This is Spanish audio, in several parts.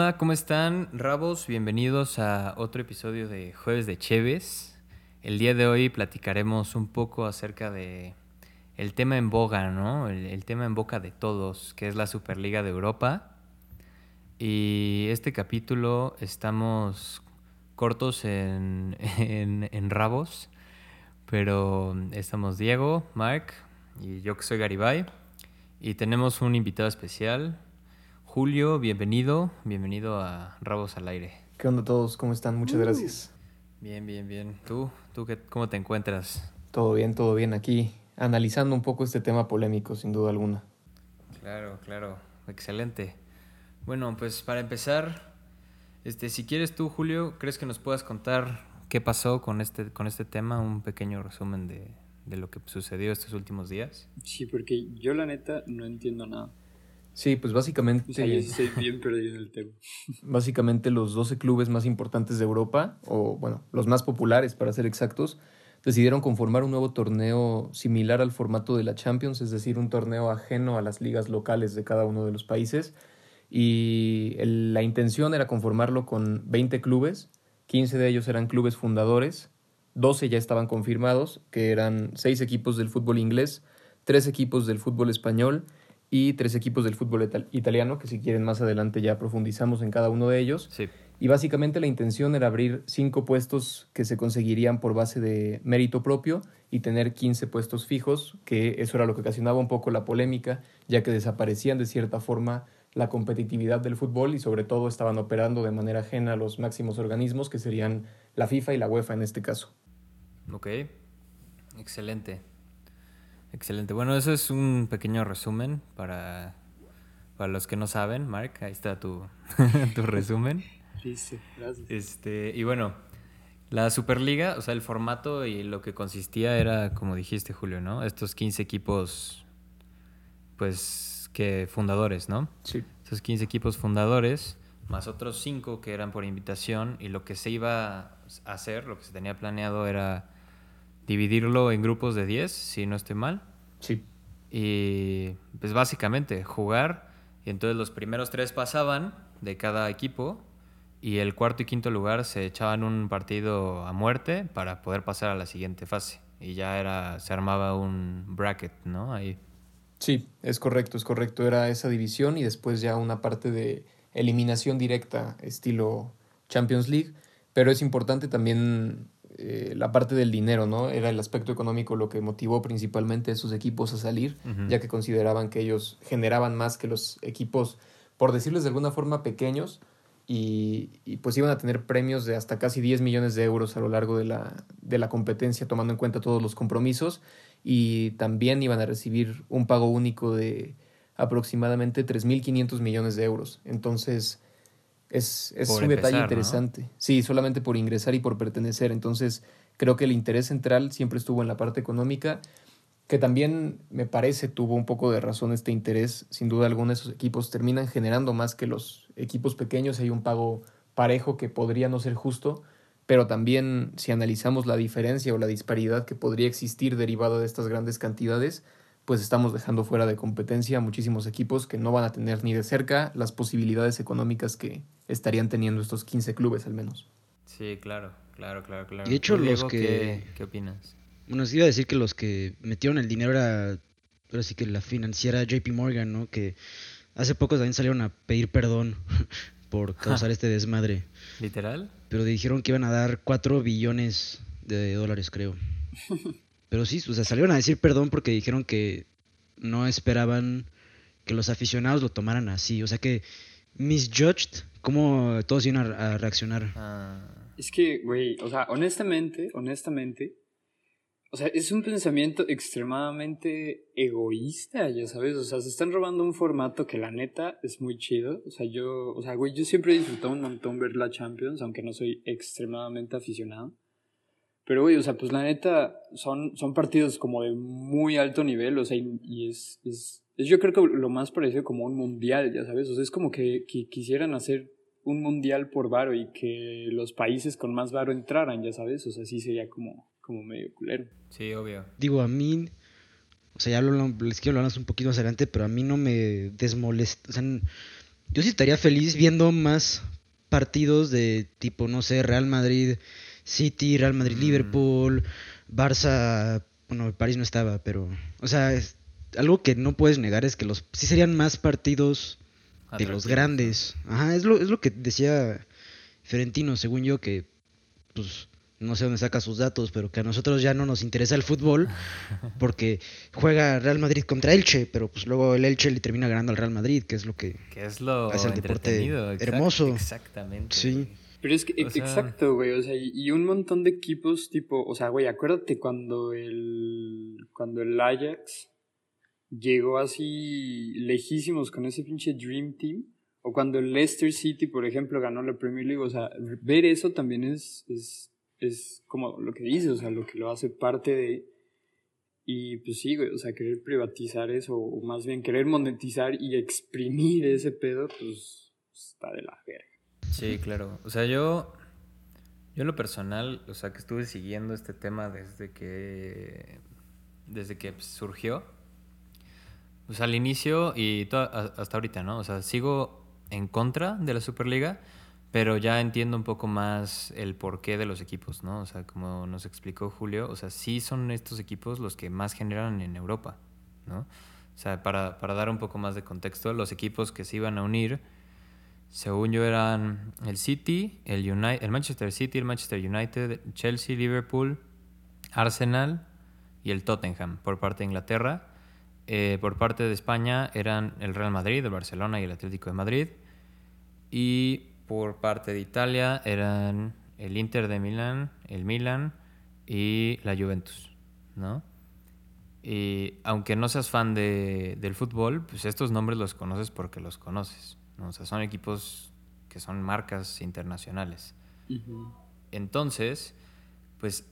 onda? ¿Cómo están, Rabos? Bienvenidos a otro episodio de Jueves de Cheves. El día de hoy platicaremos un poco acerca de el tema en boga, ¿no? El, tema en boca de todos, que es la Superliga de Europa. Y este capítulo estamos cortos en, en Rabos, pero estamos Diego, Mark y yo que soy Garibay. Y tenemos un invitado especial, Julio, bienvenido, bienvenido a Rabos al Aire. ¿Qué onda todos? ¿Cómo están? Muchas uh. gracias. Bien, bien, bien. ¿Tú? ¿Tú qué, cómo te encuentras? Todo bien, todo bien. Aquí analizando un poco este tema polémico, sin duda alguna. Claro, claro. Excelente. Bueno, pues para empezar, este, si quieres tú, Julio, ¿crees que nos puedas contar qué pasó con este, con este tema? Un pequeño resumen de, de lo que sucedió estos últimos días. Sí, porque yo la neta no entiendo nada. Sí, pues básicamente. bien perdido en el tema. Básicamente, los 12 clubes más importantes de Europa, o bueno, los más populares para ser exactos, decidieron conformar un nuevo torneo similar al formato de la Champions, es decir, un torneo ajeno a las ligas locales de cada uno de los países. Y la intención era conformarlo con 20 clubes, 15 de ellos eran clubes fundadores, 12 ya estaban confirmados, que eran 6 equipos del fútbol inglés, 3 equipos del fútbol español y tres equipos del fútbol italiano, que si quieren más adelante ya profundizamos en cada uno de ellos. Sí. Y básicamente la intención era abrir cinco puestos que se conseguirían por base de mérito propio y tener 15 puestos fijos, que eso era lo que ocasionaba un poco la polémica, ya que desaparecían de cierta forma la competitividad del fútbol y sobre todo estaban operando de manera ajena a los máximos organismos, que serían la FIFA y la UEFA en este caso. Ok, excelente. Excelente. Bueno, eso es un pequeño resumen para, para los que no saben. Mark, ahí está tu, tu resumen. Sí, sí, gracias. Este, y bueno, la Superliga, o sea, el formato y lo que consistía era, como dijiste, Julio, ¿no? Estos 15 equipos, pues, que fundadores, ¿no? Sí. Estos 15 equipos fundadores, más otros 5 que eran por invitación, y lo que se iba a hacer, lo que se tenía planeado era dividirlo en grupos de 10, si no estoy mal. Sí. Y pues básicamente jugar, y entonces los primeros tres pasaban de cada equipo y el cuarto y quinto lugar se echaban un partido a muerte para poder pasar a la siguiente fase. Y ya era, se armaba un bracket, ¿no? Ahí. Sí, es correcto, es correcto. Era esa división y después ya una parte de eliminación directa, estilo Champions League. Pero es importante también eh, la parte del dinero, ¿no? Era el aspecto económico lo que motivó principalmente a esos equipos a salir, ya que consideraban que ellos generaban más que los equipos, por decirles de alguna forma, pequeños, y, pues iban a tener premios de hasta casi 10 millones de euros a lo largo de la, de la competencia, tomando en cuenta todos los compromisos, y también iban a recibir un pago único de aproximadamente 3.500 millones de euros. Entonces, es, un detalle interesante. Sí, solamente por ingresar y por pertenecer. Entonces, creo que el interés central siempre estuvo en la parte económica, que también me parece tuvo un poco de razón este interés. Sin duda alguna, esos equipos terminan generando más que los equipos pequeños. Hay un pago parejo que podría no ser justo, pero también si analizamos la diferencia o la disparidad que podría existir derivado de estas grandes cantidades, pues estamos dejando fuera de competencia a muchísimos equipos que no van a tener ni de cerca las posibilidades económicas que estarían teniendo estos 15 clubes al menos. Sí, claro, claro, claro, claro. de hecho, los que... ¿qué, opinas? Bueno, os iba a decir que los que metieron el dinero era, ahora sí que la financiera JP Morgan, ¿no? Que hace poco también salieron a pedir perdón por causar este desmadre. ¿Literal? Pero dijeron que iban a dar 4 billones de dólares, creo. Pero sí, o sea, salieron a decir perdón porque dijeron que no esperaban que los aficionados lo tomaran así. O sea que misjudged, ¿cómo todos iban a, reaccionar? Ah. Es que, güey, o sea, honestamente, honestamente, o sea, es un pensamiento extremadamente egoísta, ya sabes, o sea, se están robando un formato que la neta es muy chido, o sea, yo, o sea, güey, yo siempre he disfrutado un montón ver la Champions, aunque no soy extremadamente aficionado. Pero, güey, o sea, pues la neta, son, son partidos como de muy alto nivel, o sea, y, es, es, yo creo que lo más parecido como un mundial, ya sabes, o sea, es como que, quisieran hacer un mundial por varo y que los países con más varo entraran, ya sabes, o sea, sí sería como, como medio culero. Sí, obvio. Digo, a mí, o sea, ya lo, les quiero hablar un poquito más adelante, pero a mí no me desmolesta, o sea, yo sí estaría feliz viendo más partidos de tipo, no sé, Real Madrid, City, Real Madrid, Mm. Liverpool, Barça, bueno, París no estaba, pero, o sea, es- algo que no puedes negar es que los sí serían más partidos de los grandes. Ajá, es lo, es lo que decía Ferentino, según yo, que pues no sé dónde saca sus datos, pero que a nosotros ya no nos interesa el fútbol porque juega Real Madrid contra Elche, pero pues luego el Elche le termina ganando al Real Madrid, que es lo que Que es lo Es el deporte exact- hermoso. Exactamente. Sí. Pero es que, O sea- exacto, güey, o sea, y, un montón de equipos tipo, o sea, güey, acuérdate cuando el, cuando el Ajax llegó así lejísimos con ese pinche Dream Team, o cuando el Leicester City, por ejemplo, ganó la Premier League, o sea, ver eso también es, es, es como lo que dices, o sea, lo que lo hace parte de, y pues sí, güey, o sea, querer privatizar eso, o más bien querer monetizar y exprimir ese pedo, pues está de la verga. Sí, claro. O sea, yo, yo en lo personal, o sea, que estuve siguiendo este tema desde que, desde que pues, surgió. O sea, al inicio y to- a- hasta ahorita, ¿no? O sea, sigo en contra de la Superliga, pero ya entiendo un poco más el porqué de los equipos, ¿no? O sea, como nos explicó Julio, o sea, sí son estos equipos los que más generan en Europa, ¿no? O sea, para, para dar un poco más de contexto, los equipos que se iban a unir, según yo, eran el City, el, Uni- el Manchester City, el Manchester United, Chelsea, Liverpool, Arsenal y el Tottenham por parte de Inglaterra. Eh, por parte de España eran el Real Madrid, el Barcelona y el Atlético de Madrid. Y por parte de Italia eran el Inter de Milán, el Milan y la Juventus, ¿no? Y aunque no seas fan de- del fútbol, pues estos nombres los conoces porque los conoces, ¿no? O sea, son equipos que son marcas internacionales. Entonces, pues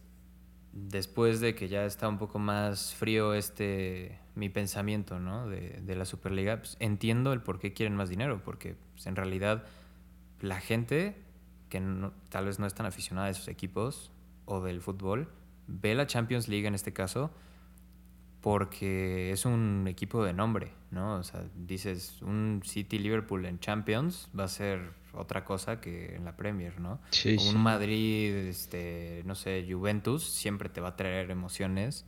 después de que ya está un poco más frío este mi pensamiento, ¿no? De, de la Superliga, pues, entiendo el por qué quieren más dinero, porque pues, en realidad la gente que no- tal vez no es tan aficionada a esos equipos o del fútbol ve la Champions League en este caso porque es un equipo de nombre, ¿no? O sea, dices, un City Liverpool en Champions va a ser otra cosa que en la Premier, ¿no? Sí, O sí. un Madrid, este, no sé, Juventus, siempre te va a traer emociones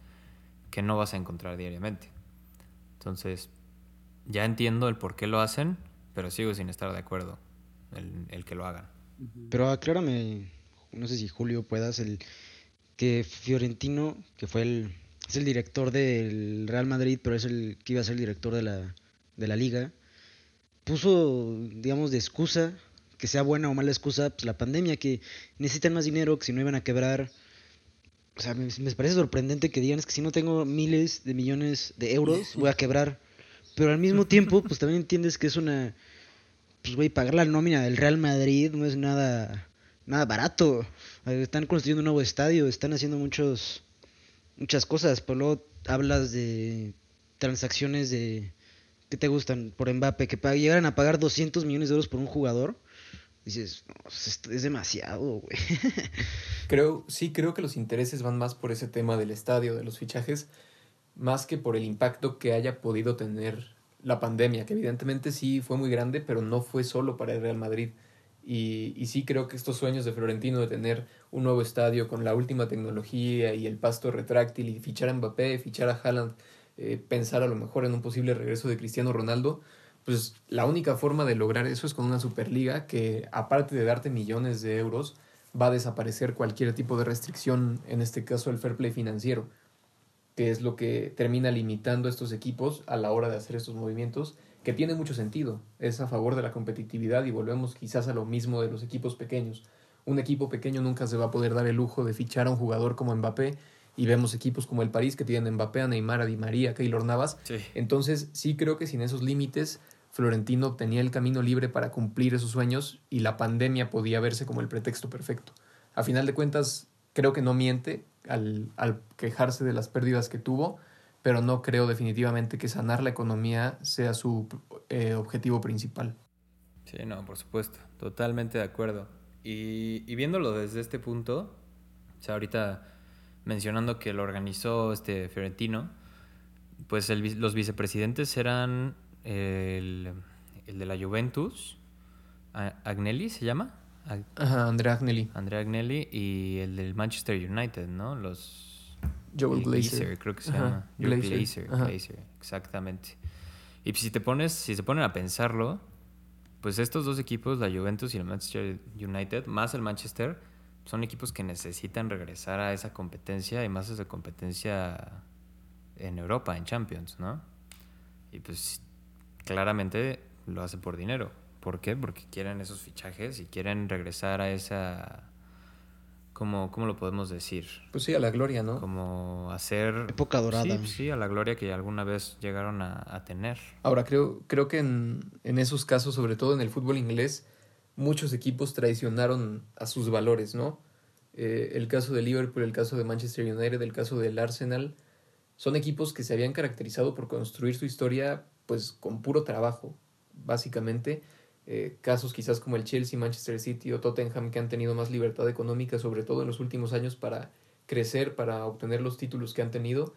que no vas a encontrar diariamente. Entonces, ya entiendo el por qué lo hacen, pero sigo sin estar de acuerdo el, el que lo hagan. Pero aclárame, no sé si Julio puedas, el que Fiorentino, que fue el, es el director del Real Madrid, pero es el que iba a ser el director de la, de la liga, puso, digamos, de excusa, que sea buena o mala excusa, pues la pandemia, que necesitan más dinero, que si no iban a quebrar. O sea, me, parece sorprendente que digan es que si no tengo miles de millones de euros, voy a quebrar. Pero al mismo tiempo, pues también entiendes que es una pues güey, pagar la nómina del Real Madrid no es nada nada barato. Están construyendo un nuevo estadio, están haciendo muchos muchas cosas, pero luego hablas de transacciones de ¿qué te gustan? Por Mbappé, que llegaran a pagar 200 millones de euros por un jugador. Dices, pues, es demasiado, güey. Creo, sí, creo que los intereses van más por ese tema del estadio, de los fichajes, más que por el impacto que haya podido tener la pandemia, que evidentemente sí fue muy grande, pero no fue solo para el Real Madrid. Y, sí creo que estos sueños de Florentino de tener un nuevo estadio con la última tecnología y el pasto retráctil y fichar a Mbappé, fichar a Haaland, eh, pensar a lo mejor en un posible regreso de Cristiano Ronaldo, pues la única forma de lograr eso es con una Superliga que aparte de darte millones de euros, va a desaparecer cualquier tipo de restricción, en este caso el fair play financiero, que es lo que termina limitando a estos equipos a la hora de hacer estos movimientos, que tiene mucho sentido, es a favor de la competitividad y volvemos quizás a lo mismo de los equipos pequeños. Un equipo pequeño nunca se va a poder dar el lujo de fichar a un jugador como Mbappé y vemos equipos como el París que tienen Mbappé, a Neymar, a Di María, a Keylor Navas. Sí. Entonces sí creo que sin esos límites Florentino tenía el camino libre para cumplir esos sueños y la pandemia podía verse como el pretexto perfecto. A final de cuentas, creo que no miente al, al quejarse de las pérdidas que tuvo, pero no creo definitivamente que sanar la economía sea su eh, objetivo principal. Sí, no, por supuesto, totalmente de acuerdo. Y, y viéndolo desde este punto, o sea, ahorita mencionando que lo organizó este Fiorentino, pues el los vicepresidentes eran el, el de la Juventus, Agnelli se llama. Ajá, Andrea Agnelli. Andrea Agnelli y el del Manchester United, ¿no? Los... Joel Glazer. creo que se llama. Joel Glazer, Glazer, exactamente. Y si te pones, si se ponen a pensarlo, pues estos dos equipos, la Juventus y el Manchester United, más el Manchester, son equipos que necesitan regresar a esa competencia y más esa competencia en Europa, en Champions, ¿no? Y pues claramente lo hace por dinero. ¿Por qué? Porque quieren esos fichajes y quieren regresar a esa como, ¿cómo lo podemos decir? Pues sí, a la gloria, ¿no? Como hacer... Época dorada. Sí, sí, a la gloria que alguna vez llegaron a, tener. Ahora, creo, creo que en, en, esos casos, sobre todo en el fútbol inglés, muchos equipos traicionaron a sus valores, ¿no? Eh, el caso de Liverpool, el caso de Manchester United, el caso del Arsenal, son equipos que se habían caracterizado por construir su historia pues con puro trabajo, básicamente, eh, casos quizás como el Chelsea, Manchester City o Tottenham que han tenido más libertad económica, sobre todo en los últimos años, para crecer, para obtener los títulos que han tenido,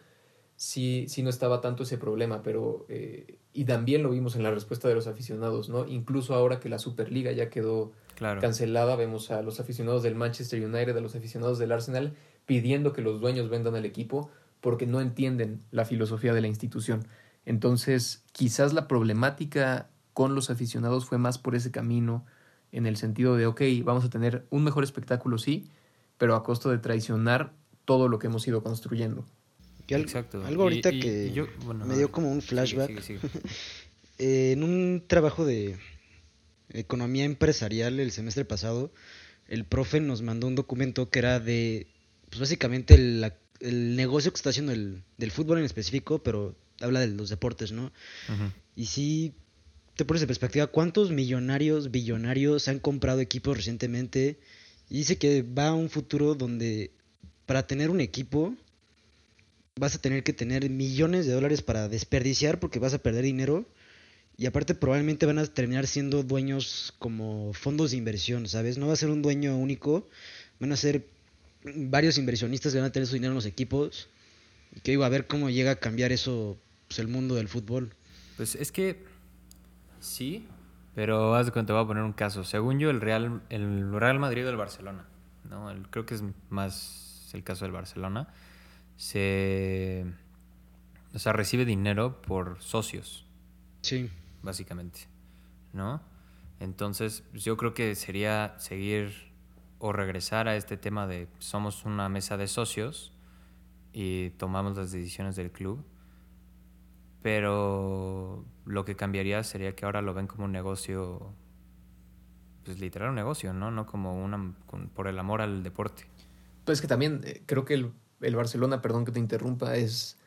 sí, sí no estaba tanto ese problema, pero eh, y también lo vimos en la respuesta de los aficionados, ¿no? Incluso ahora que la Superliga ya quedó cancelada, vemos a los aficionados del Manchester United, a los aficionados del Arsenal pidiendo que los dueños vendan al equipo porque no entienden la filosofía de la institución. Entonces, quizás la problemática con los aficionados fue más por ese camino, en el sentido de, ok, vamos a tener un mejor espectáculo, sí, pero a costo de traicionar todo lo que hemos ido construyendo. Exacto. Algo ahorita que me dio como un flashback. en un trabajo de economía empresarial el semestre pasado, el profe nos mandó un documento que era de, pues básicamente el, el negocio que está haciendo el, del fútbol en específico, pero habla de los deportes, ¿no? Y sí, te pones en perspectiva cuántos millonarios, billonarios han comprado equipos recientemente. Y dice que va a un futuro donde para tener un equipo vas a tener que tener millones de dólares para desperdiciar porque vas a perder dinero. Y aparte probablemente van a terminar siendo dueños como fondos de inversión, ¿sabes? No va a ser un dueño único, van a ser varios inversionistas que van a tener su dinero en los equipos. Y que digo, a ver cómo llega a cambiar eso pues, el mundo del fútbol. Pues es que Sí, pero haz de cuenta, te voy a poner un caso. Según yo, el Real, el Real Madrid o el Barcelona, ¿no? creo que es más el caso del Barcelona, se... O sea, recibe dinero por socios. Sí. Básicamente, ¿no? Entonces, yo creo que sería seguir o regresar a este tema de somos una mesa de socios y tomamos las decisiones del club pero lo que cambiaría sería que ahora lo ven como un negocio, pues literal un negocio, ¿no? No como una, por el amor al deporte. Pues que también eh, creo que el, el, Barcelona, perdón que te interrumpa, es,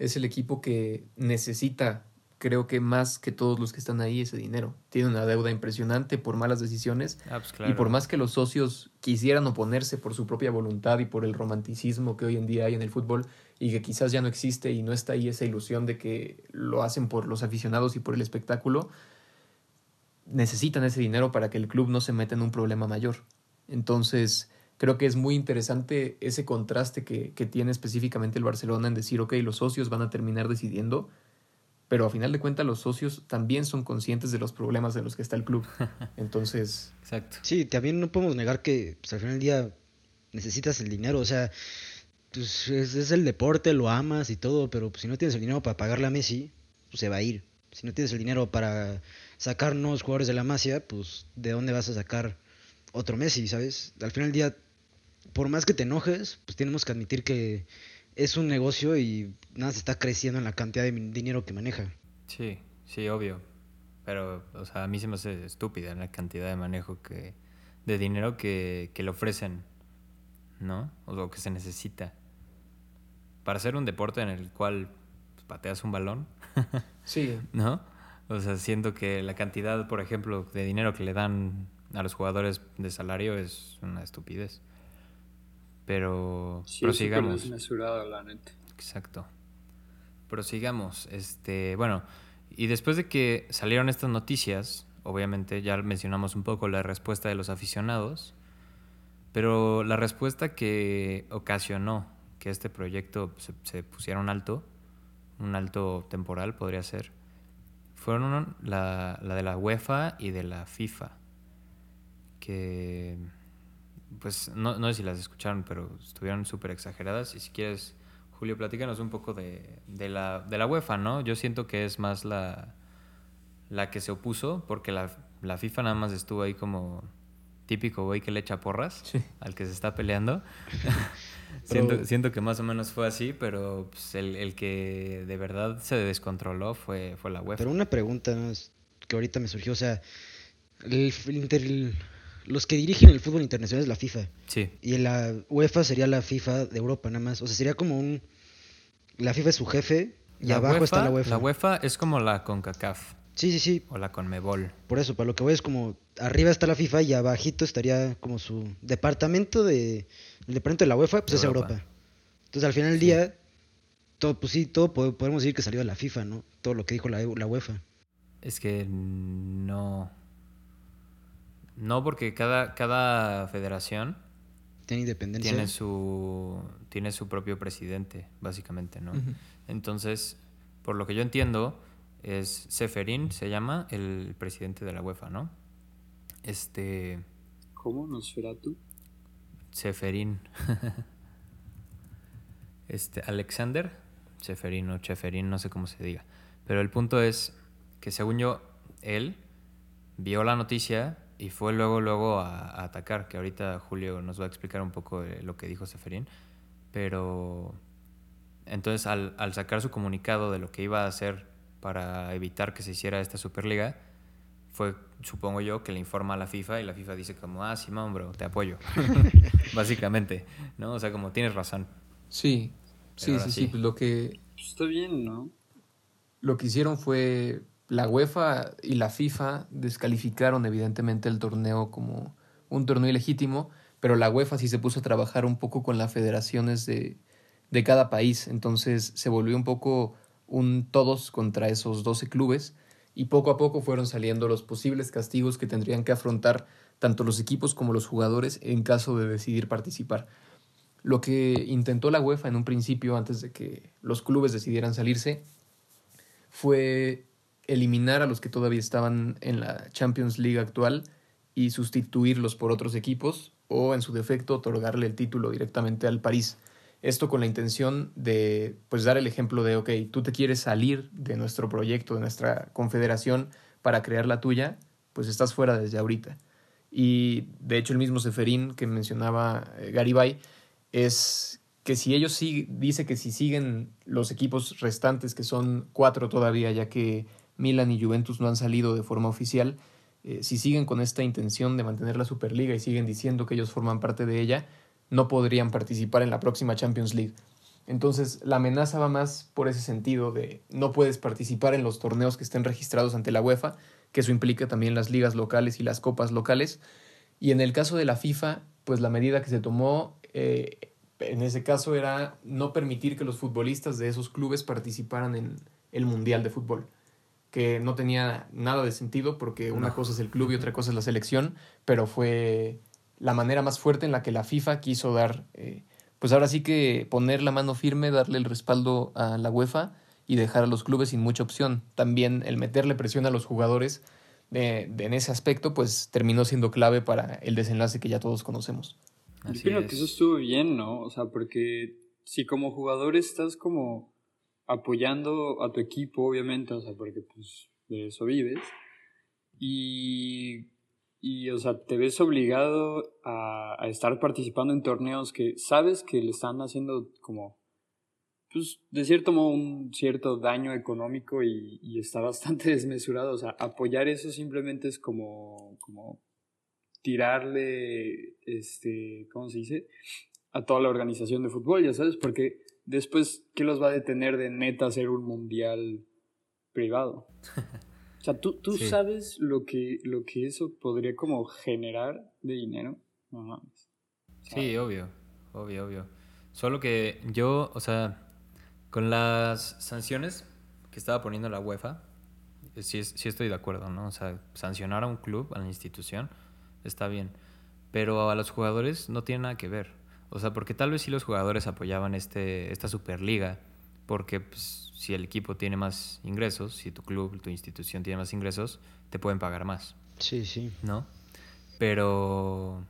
es el equipo que necesita, creo que más que todos los que están ahí, ese dinero. Tiene una deuda impresionante por malas decisiones. Ah, pues y por más que los socios quisieran oponerse por su propia voluntad y por el romanticismo que hoy en día hay en el fútbol, y que quizás ya no existe y no está ahí esa ilusión de que lo hacen por los aficionados y por el espectáculo, necesitan ese dinero para que el club no se meta en un problema mayor. Entonces, creo que es muy interesante ese contraste que, tiene específicamente el Barcelona en decir, ok, los socios van a terminar decidiendo, pero a final de cuentas los socios también son conscientes de los problemas de los que está el club. Entonces... Exacto. Sí, también no podemos negar que pues, al final del día necesitas el dinero, o sea, pues es, el deporte, lo amas y todo, pero pues, si no tienes el dinero para pagarle a Messi, pues se va a ir. Si no tienes el dinero para sacar nuevos jugadores de la Masia, pues ¿de dónde vas a sacar otro Messi, sabes? Al final del día, por más que te enojes, pues tenemos que admitir que es un negocio y nada se está creciendo en la cantidad de dinero que maneja. Sí, sí, obvio. Pero, o sea, a mí se me hace estúpida la cantidad de manejo que, de dinero que, que le ofrecen, ¿no? O lo que se necesita para hacer un deporte en el cual pues, pateas un balón. sí. ¿No? O sea, siento que la cantidad, por ejemplo, de dinero que le dan a los jugadores de salario es una estupidez. Pero sí, prosigamos. la neta. Exacto. Prosigamos. Este, bueno, y después de que salieron estas noticias, obviamente ya mencionamos un poco la respuesta de los aficionados, pero la respuesta que ocasionó que este proyecto se, pusiera un alto, un alto temporal podría ser, fueron la, la de la UEFA y de la FIFA. Que, pues, no, no sé si las escucharon, pero estuvieron súper exageradas. Y si quieres, Julio, platícanos un poco de, de, la, de la UEFA, ¿no? Yo siento que es más la, la que se opuso, porque la, la FIFA nada más estuvo ahí como típico güey que le echa porras Sí. al que se está peleando. Pero- siento, siento que más o menos fue así, pero pues, el, el que de verdad se descontroló fue, fue la UEFA. Pero una pregunta que ahorita me surgió, o sea, el, el inter- el- los que dirigen el fútbol internacional es la FIFA Sí, y la UEFA sería la FIFA de Europa nada más, o sea, sería como un la FIFA es su jefe y La abajo está la UEFA. La UEFA es como la CONCACAF Sí, sí, sí, o la CONMEBOL. por eso, para lo que voy es como arriba está la FIFA y abajito estaría como su departamento de el departamento de la UEFA, pues es Europa. Entonces, al final del día todo pues sí, todo po- podemos decir que salió de la FIFA, ¿no? Todo lo que dijo la, la UEFA. Es que no. No, porque cada, cada federación Tiene independencia. tiene su, tiene su propio presidente, básicamente, ¿no? Entonces, por lo que yo entiendo, es Seferín, se llama, el presidente de la UEFA, ¿no? Este. ¿Cómo? ¿Nosferatu? Seferín. este, Alexander Seferín o Cheferín, no sé cómo se diga. Pero el punto es que según yo, él vio la noticia y fue luego, luego a, a atacar, que ahorita Julio nos va a explicar un poco lo que dijo Seferín. Pero entonces al, al sacar su comunicado de lo que iba a hacer para evitar que se hiciera esta Superliga, fue, supongo yo, que le informa a la FIFA y la FIFA dice como, ah, Simón, bro, te apoyo. Básicamente, ¿no? O sea, como tienes razón. Sí, sí, sí, sí. sí. Pues lo que, está bien, ¿no? lo que hicieron fue la UEFA y la FIFA descalificaron evidentemente el torneo como un torneo ilegítimo, pero la UEFA sí se puso a trabajar un poco con las federaciones de, de cada país, entonces se volvió un poco un todos contra esos 12 clubes y poco a poco fueron saliendo los posibles castigos que tendrían que afrontar tanto los equipos como los jugadores en caso de decidir participar. Lo que intentó la UEFA en un principio, antes de que los clubes decidieran salirse, fue eliminar a los que todavía estaban en la Champions League actual y sustituirlos por otros equipos o en su defecto otorgarle el título directamente al París. Esto con la intención de pues dar el ejemplo de, ok, tú te quieres salir de nuestro proyecto, de nuestra confederación para crear la tuya, pues estás fuera desde ahorita. Y de hecho el mismo Seferín que mencionaba eh, Garibay es que si ellos sí, dice que si siguen los equipos restantes, que son cuatro todavía, ya que Milan y Juventus no han salido de forma oficial, eh, si siguen con esta intención de mantener la Superliga y siguen diciendo que ellos forman parte de ella, no podrían participar en la próxima Champions League. Entonces, la amenaza va más por ese sentido de no puedes participar en los torneos que estén registrados ante la UEFA, que eso implica también las ligas locales y las copas locales. Y en el caso de la FIFA, pues la medida que se tomó eh, en ese caso era no permitir que los futbolistas de esos clubes participaran en el Mundial de Fútbol, que no tenía nada de sentido porque una No. cosa es el club y otra cosa es la selección, pero fue la manera más fuerte en la que la FIFA quiso dar, eh, pues ahora sí que poner la mano firme, darle el respaldo a la UEFA y dejar a los clubes sin mucha opción. También el meterle presión a los jugadores de- de- en ese aspecto, pues terminó siendo clave para el desenlace que ya todos conocemos. Yo Así creo es. que eso estuvo bien, ¿no? O sea, porque si como jugador estás como apoyando a tu equipo, obviamente, o sea, porque pues de eso vives, y, y o sea, te ves obligado a, a estar participando en torneos que sabes que le están haciendo como, pues, de cierto modo, un cierto daño económico y, y está bastante desmesurado, o sea, apoyar eso simplemente es como, como tirarle, este, ¿cómo se dice? A toda la organización de fútbol, ya sabes, porque después, ¿qué los va a detener de neta hacer un mundial privado? O sea, ¿tú, tú Sí. sabes lo que, lo que eso podría como generar de dinero? No mames. Sí, obvio, obvio, obvio. Solo que yo, o sea, con las sanciones que estaba poniendo la UEFA, sí, sí estoy de acuerdo, ¿no? O sea, sancionar a un club, a la institución, está bien. Pero a los jugadores no tiene nada que ver. O sea, porque tal vez sí los jugadores apoyaban este, esta Superliga porque pues, si el equipo tiene más ingresos, si tu club, tu institución tiene más ingresos, te pueden pagar más. Sí, sí. ¿No? Pero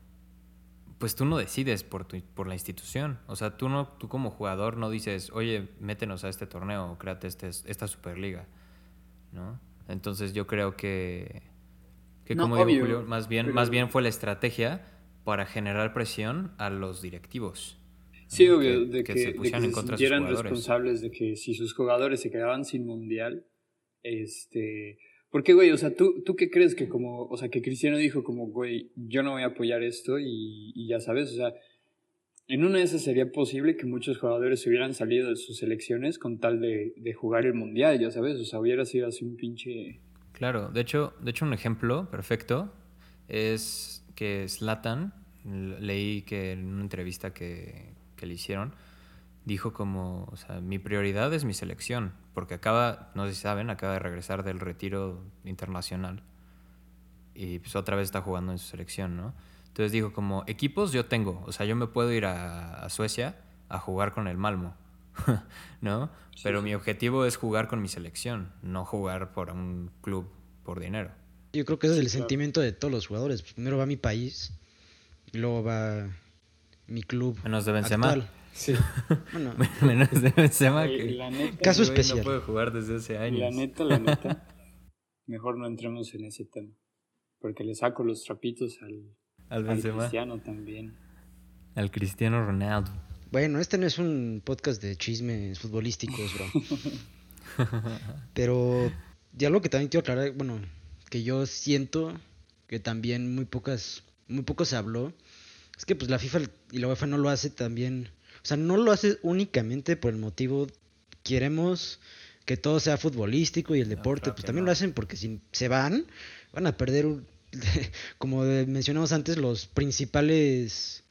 pues tú no decides por, tu, por la institución. O sea, tú, no, tú como jugador no dices, oye, métenos a este torneo, créate este, esta Superliga. ¿No? Entonces yo creo que, que como digo Julio, más bien, más bien fue la estrategia para generar presión a los directivos. Sí, obvio, de que, se pusieran en contra responsables de que si sus jugadores se quedaban sin mundial, este... Porque, güey, o sea, ¿tú, ¿tú qué crees que como, o sea, que Cristiano dijo como, güey, yo no voy a apoyar esto y, y ya sabes, o sea, en una de esas sería posible que muchos jugadores hubieran salido de sus selecciones con tal de, de, jugar el mundial, ya sabes, o sea, hubiera sido así un pinche... Claro, de hecho, de hecho un ejemplo perfecto es que Slatan, leí que en una entrevista que, que le hicieron, dijo como, o sea, mi prioridad es mi selección, porque acaba, no sé si saben, acaba de regresar del retiro internacional y pues otra vez está jugando en su selección, ¿no? Entonces dijo como, equipos yo tengo, o sea, yo me puedo ir a, Suecia a jugar con el Malmo, ¿no? Pero mi objetivo es jugar con mi selección, no jugar por un club por dinero. Yo creo que ese es el sentimiento de todos los jugadores. Primero va mi país, luego va mi club. Menos de Benzema. Sí. Bueno, menos de Benzema que caso especial. No puede jugar desde hace años. La neta, la neta. mejor no entremos en ese tema. Porque le saco los trapitos al, al, al Cristiano también. Al Cristiano Ronaldo. Bueno, este no es un podcast de chismes futbolísticos, bro. Pero ya algo que también quiero aclarar, bueno, que yo siento que también muy pocas, muy poco se habló, es que pues la FIFA y la UEFA no lo hace también, o sea, no lo hace únicamente por el motivo queremos que todo sea futbolístico y el deporte, pues también lo hacen porque si se van, van a perder, como mencionamos antes, los principales,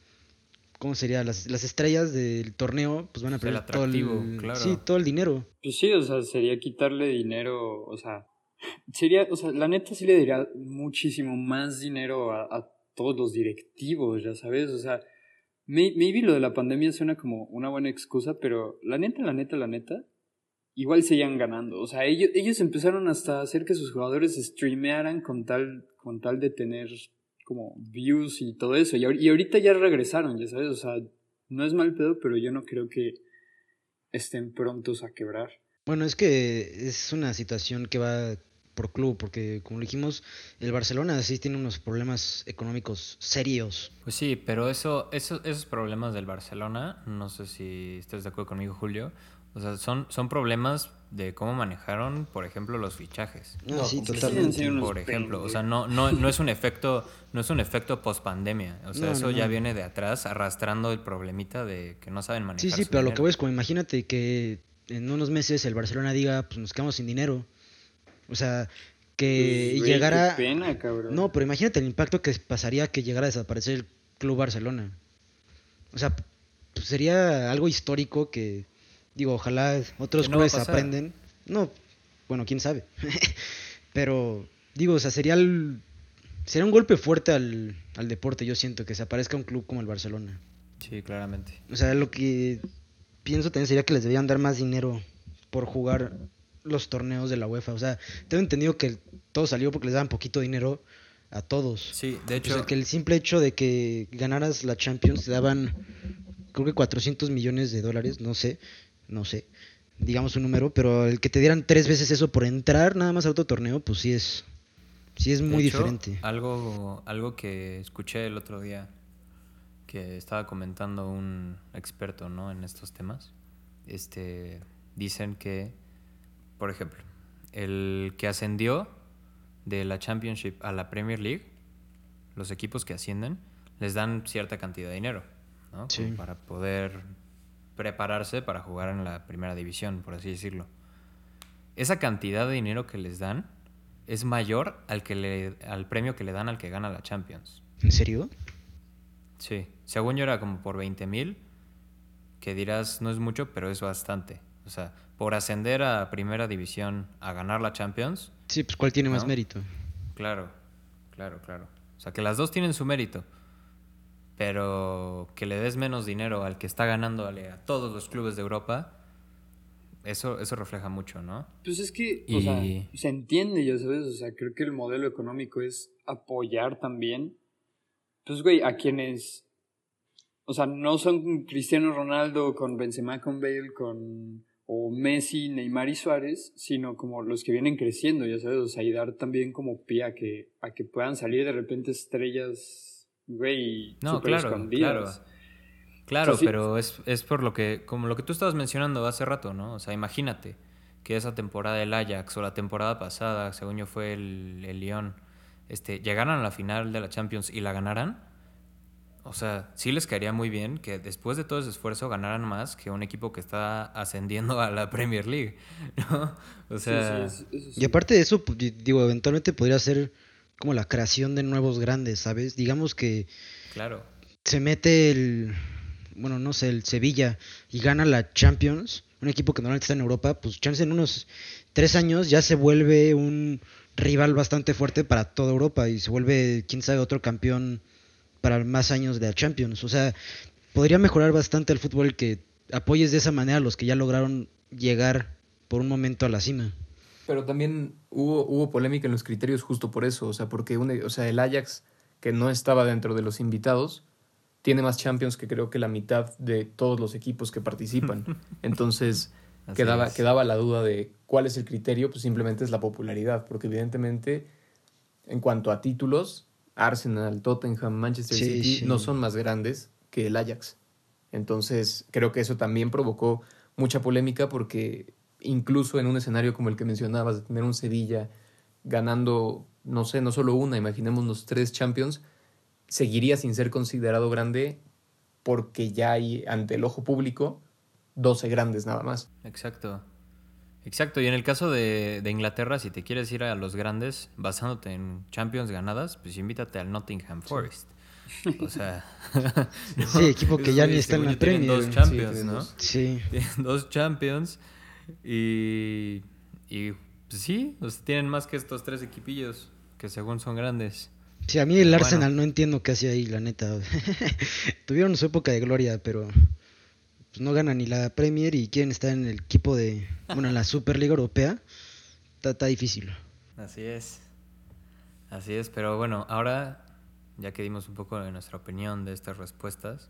¿cómo sería? Las, las estrellas del torneo, pues van a perder todo el, sí, todo el dinero. Pues sí, o sea, sería quitarle dinero, o sea, sería, o sea, la neta sí le diría muchísimo más dinero a todos los directivos, ya sabes, o sea, maybe lo de la pandemia suena como una buena excusa, pero la neta, la neta, la neta, igual seguían ganando. O sea, ellos, ellos empezaron hasta hacer que sus jugadores streamearan con tal, con tal de tener como views y todo eso. Y ahorita ya regresaron, ya sabes, o sea, no es mal pedo, pero yo no creo que estén prontos a quebrar. Bueno, es que es una situación que va por club, porque como dijimos, el Barcelona sí tiene unos problemas económicos serios. Pues sí, pero eso, eso, esos problemas del Barcelona, no sé si estás de acuerdo conmigo, Julio, o sea, son, son problemas de cómo manejaron, por ejemplo, los fichajes. No, sí, totalmente. Por ejemplo, o sea, no, no, no es un efecto, no es un efecto post pandemia. O sea, eso ya viene de atrás, arrastrando el problemita de que no saben manejar. Sí, sí, pero lo que voy es como imagínate que en unos meses el Barcelona diga, pues nos quedamos sin dinero. O sea, que pues, llegara. pena, cabrón. No, pero imagínate el impacto que pasaría que llegara a desaparecer el Club Barcelona. O sea, pues, sería algo histórico que, digo, ojalá otros clubes aprenden. No, bueno, quién sabe. pero, digo, o sea, sería, sería un golpe fuerte al, al deporte, yo siento, que se aparezca un club como el Barcelona. Sí, claramente. O sea, lo que pienso también sería que les debían dar más dinero por jugar los torneos de la UEFA. O sea, tengo entendido que todo salió porque les daban poquito dinero a todos. Sí, de hecho. O sea, que el simple hecho de que ganaras la Champions te daban, creo que 400 millones de dólares, no sé, no sé, digamos un número, pero el que te dieran tres veces eso por entrar nada más a otro torneo, pues sí es, sí es muy diferente. Algo, algo que escuché el otro día que estaba comentando un experto, ¿no? En estos temas, este, dicen que por ejemplo, el que ascendió de la Championship a la Premier League, los equipos que ascienden, les dan cierta cantidad de dinero, ¿no? Para poder prepararse para jugar en la primera división, por así decirlo. Esa cantidad de dinero que les dan es mayor al, que le, al premio que le dan al que gana la Champions. ¿En serio? Sí. Según yo era como por 20 mil, que dirás no es mucho, pero es bastante. O sea, por ascender a primera división a ganar la Champions. Sí, pues ¿cuál tiene más mérito? Claro, claro, claro. O sea, que las dos tienen su mérito. Pero que le des menos dinero al que está ganando a todos los clubes de Europa, eso, eso refleja mucho, ¿no? Pues es que, o sea, se entiende, ya sabes, o sea, creo que el modelo económico es apoyar también, pues, güey, a quienes, o sea, no son Cristiano Ronaldo con Benzema, con Bale, con, o Messi, Neymar y Suárez, sino como los que vienen creciendo, ya sabes, o sea, y dar también como pie a que, a que puedan salir de repente estrellas, güey, no, claro, escondidas. Claro. Claro, pero es, es, por lo que, como lo que tú estabas mencionando hace rato, ¿no? O sea, imagínate que esa temporada del Ajax o la temporada pasada, según yo fue el, el Lyon, este, llegaran a la final de la Champions y la ganaran. O sea, sí les caería muy bien que después de todo ese esfuerzo ganaran más que un equipo que está ascendiendo a la Premier League, ¿no? O sea... y aparte de eso, pues, digo, eventualmente podría ser como la creación de nuevos grandes, ¿sabes? Digamos que... Claro. Se mete el bueno, no sé, el Sevilla y gana la Champions, un equipo que normalmente está en Europa, pues chance en unos tres años ya se vuelve un rival bastante fuerte para toda Europa y se vuelve, quién sabe, otro campeón para más años de la Champions. O sea, podría mejorar bastante el fútbol que apoyes de esa manera a los que ya lograron llegar por un momento a la cima. Pero también hubo, hubo polémica en los criterios justo por eso, o sea, porque o sea, el Ajax, que no estaba dentro de los invitados, tiene más Champions que creo que la mitad de todos los equipos que participan. Entonces quedaba, quedaba la duda de cuál es el criterio, pues simplemente es la popularidad, porque evidentemente en cuanto a títulos, Arsenal, Tottenham, Manchester City no son más grandes que el Ajax. Entonces creo que eso también provocó mucha polémica porque incluso en un escenario como el que mencionabas, de tener un Sevilla ganando, no sé, no solo una, imaginémonos tres Champions, seguiría sin ser considerado grande porque ya hay ante el ojo público 12 grandes nada más. Exacto. Exacto, y en el caso de, Inglaterra, si te quieres ir a los grandes basándote en Champions ganadas, pues invítate al Nottingham Forest. O sea, sí, equipo que ya ni está en la Premier. dos Champions, ¿no? Sí. Tienen dos Champions y, y pues sí, tienen más que estos tres equipillos que según son grandes. Sí, a mí el Arsenal no entiendo qué hacía ahí, la neta. Tuvieron su época de gloria, pero pues, no ganan ni la Premier y quieren estar en el equipo de, bueno, en la Superliga Europea. Está, difícil. Así es. Así es, pero bueno, ahora, ya que dimos un poco de nuestra opinión de estas respuestas,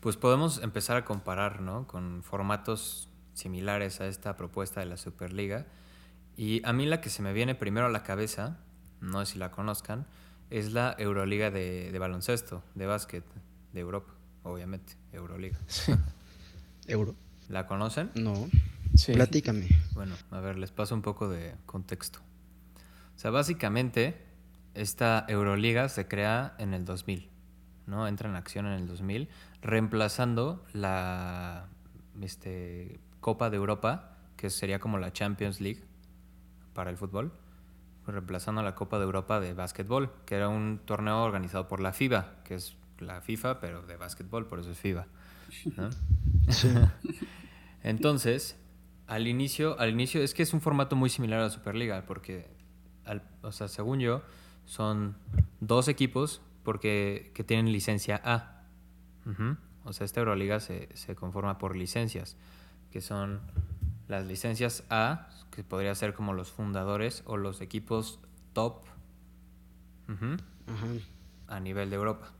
pues podemos empezar a comparar, ¿no? Con formatos similares a esta propuesta de la Superliga. Y a mí la que se me viene primero a la cabeza, no sé si la conozcan, es la Euroliga de, baloncesto, de básquet, de Europa, obviamente, Euroliga. Euro. ¿La conocen? No. Platícame. Bueno, a ver, les paso un poco de contexto. O sea, básicamente, esta Euroliga se crea en el 2000, ¿no? Entra en acción en el 2000, reemplazando la este, Copa de Europa, que sería como la Champions League para el fútbol reemplazando la Copa de Europa de básquetbol, que era un torneo organizado por la FIBA, que es la FIFA, pero de básquetbol, por eso es FIBA. Entonces, al inicio, al inicio es que es un formato muy similar a la Superliga, porque, o sea, según yo, son dos equipos porque que tienen licencia A. O sea, esta Euroliga se, se conforma por licencias, que son las licencias A, que podría ser como los fundadores o los equipos top a nivel de Europa.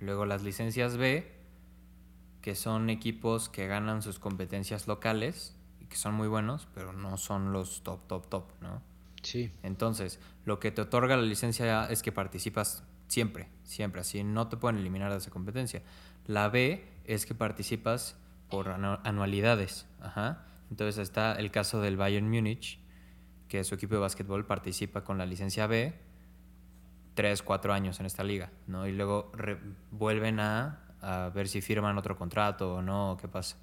Luego las licencias B, que son equipos que ganan sus competencias locales y que son muy buenos, pero no son los top, top, top, ¿no? Sí. Entonces, lo que te otorga la licencia A es que participas siempre, siempre, así no te pueden eliminar de esa competencia. La B es que participas por anualidades, ajá. Entonces está el caso del Bayern Múnich, que su equipo de básquetbol participa con la licencia B tres, cuatro años en esta liga, ¿no? Y luego vuelven a, a, ver si firman otro contrato o no, o qué pasa.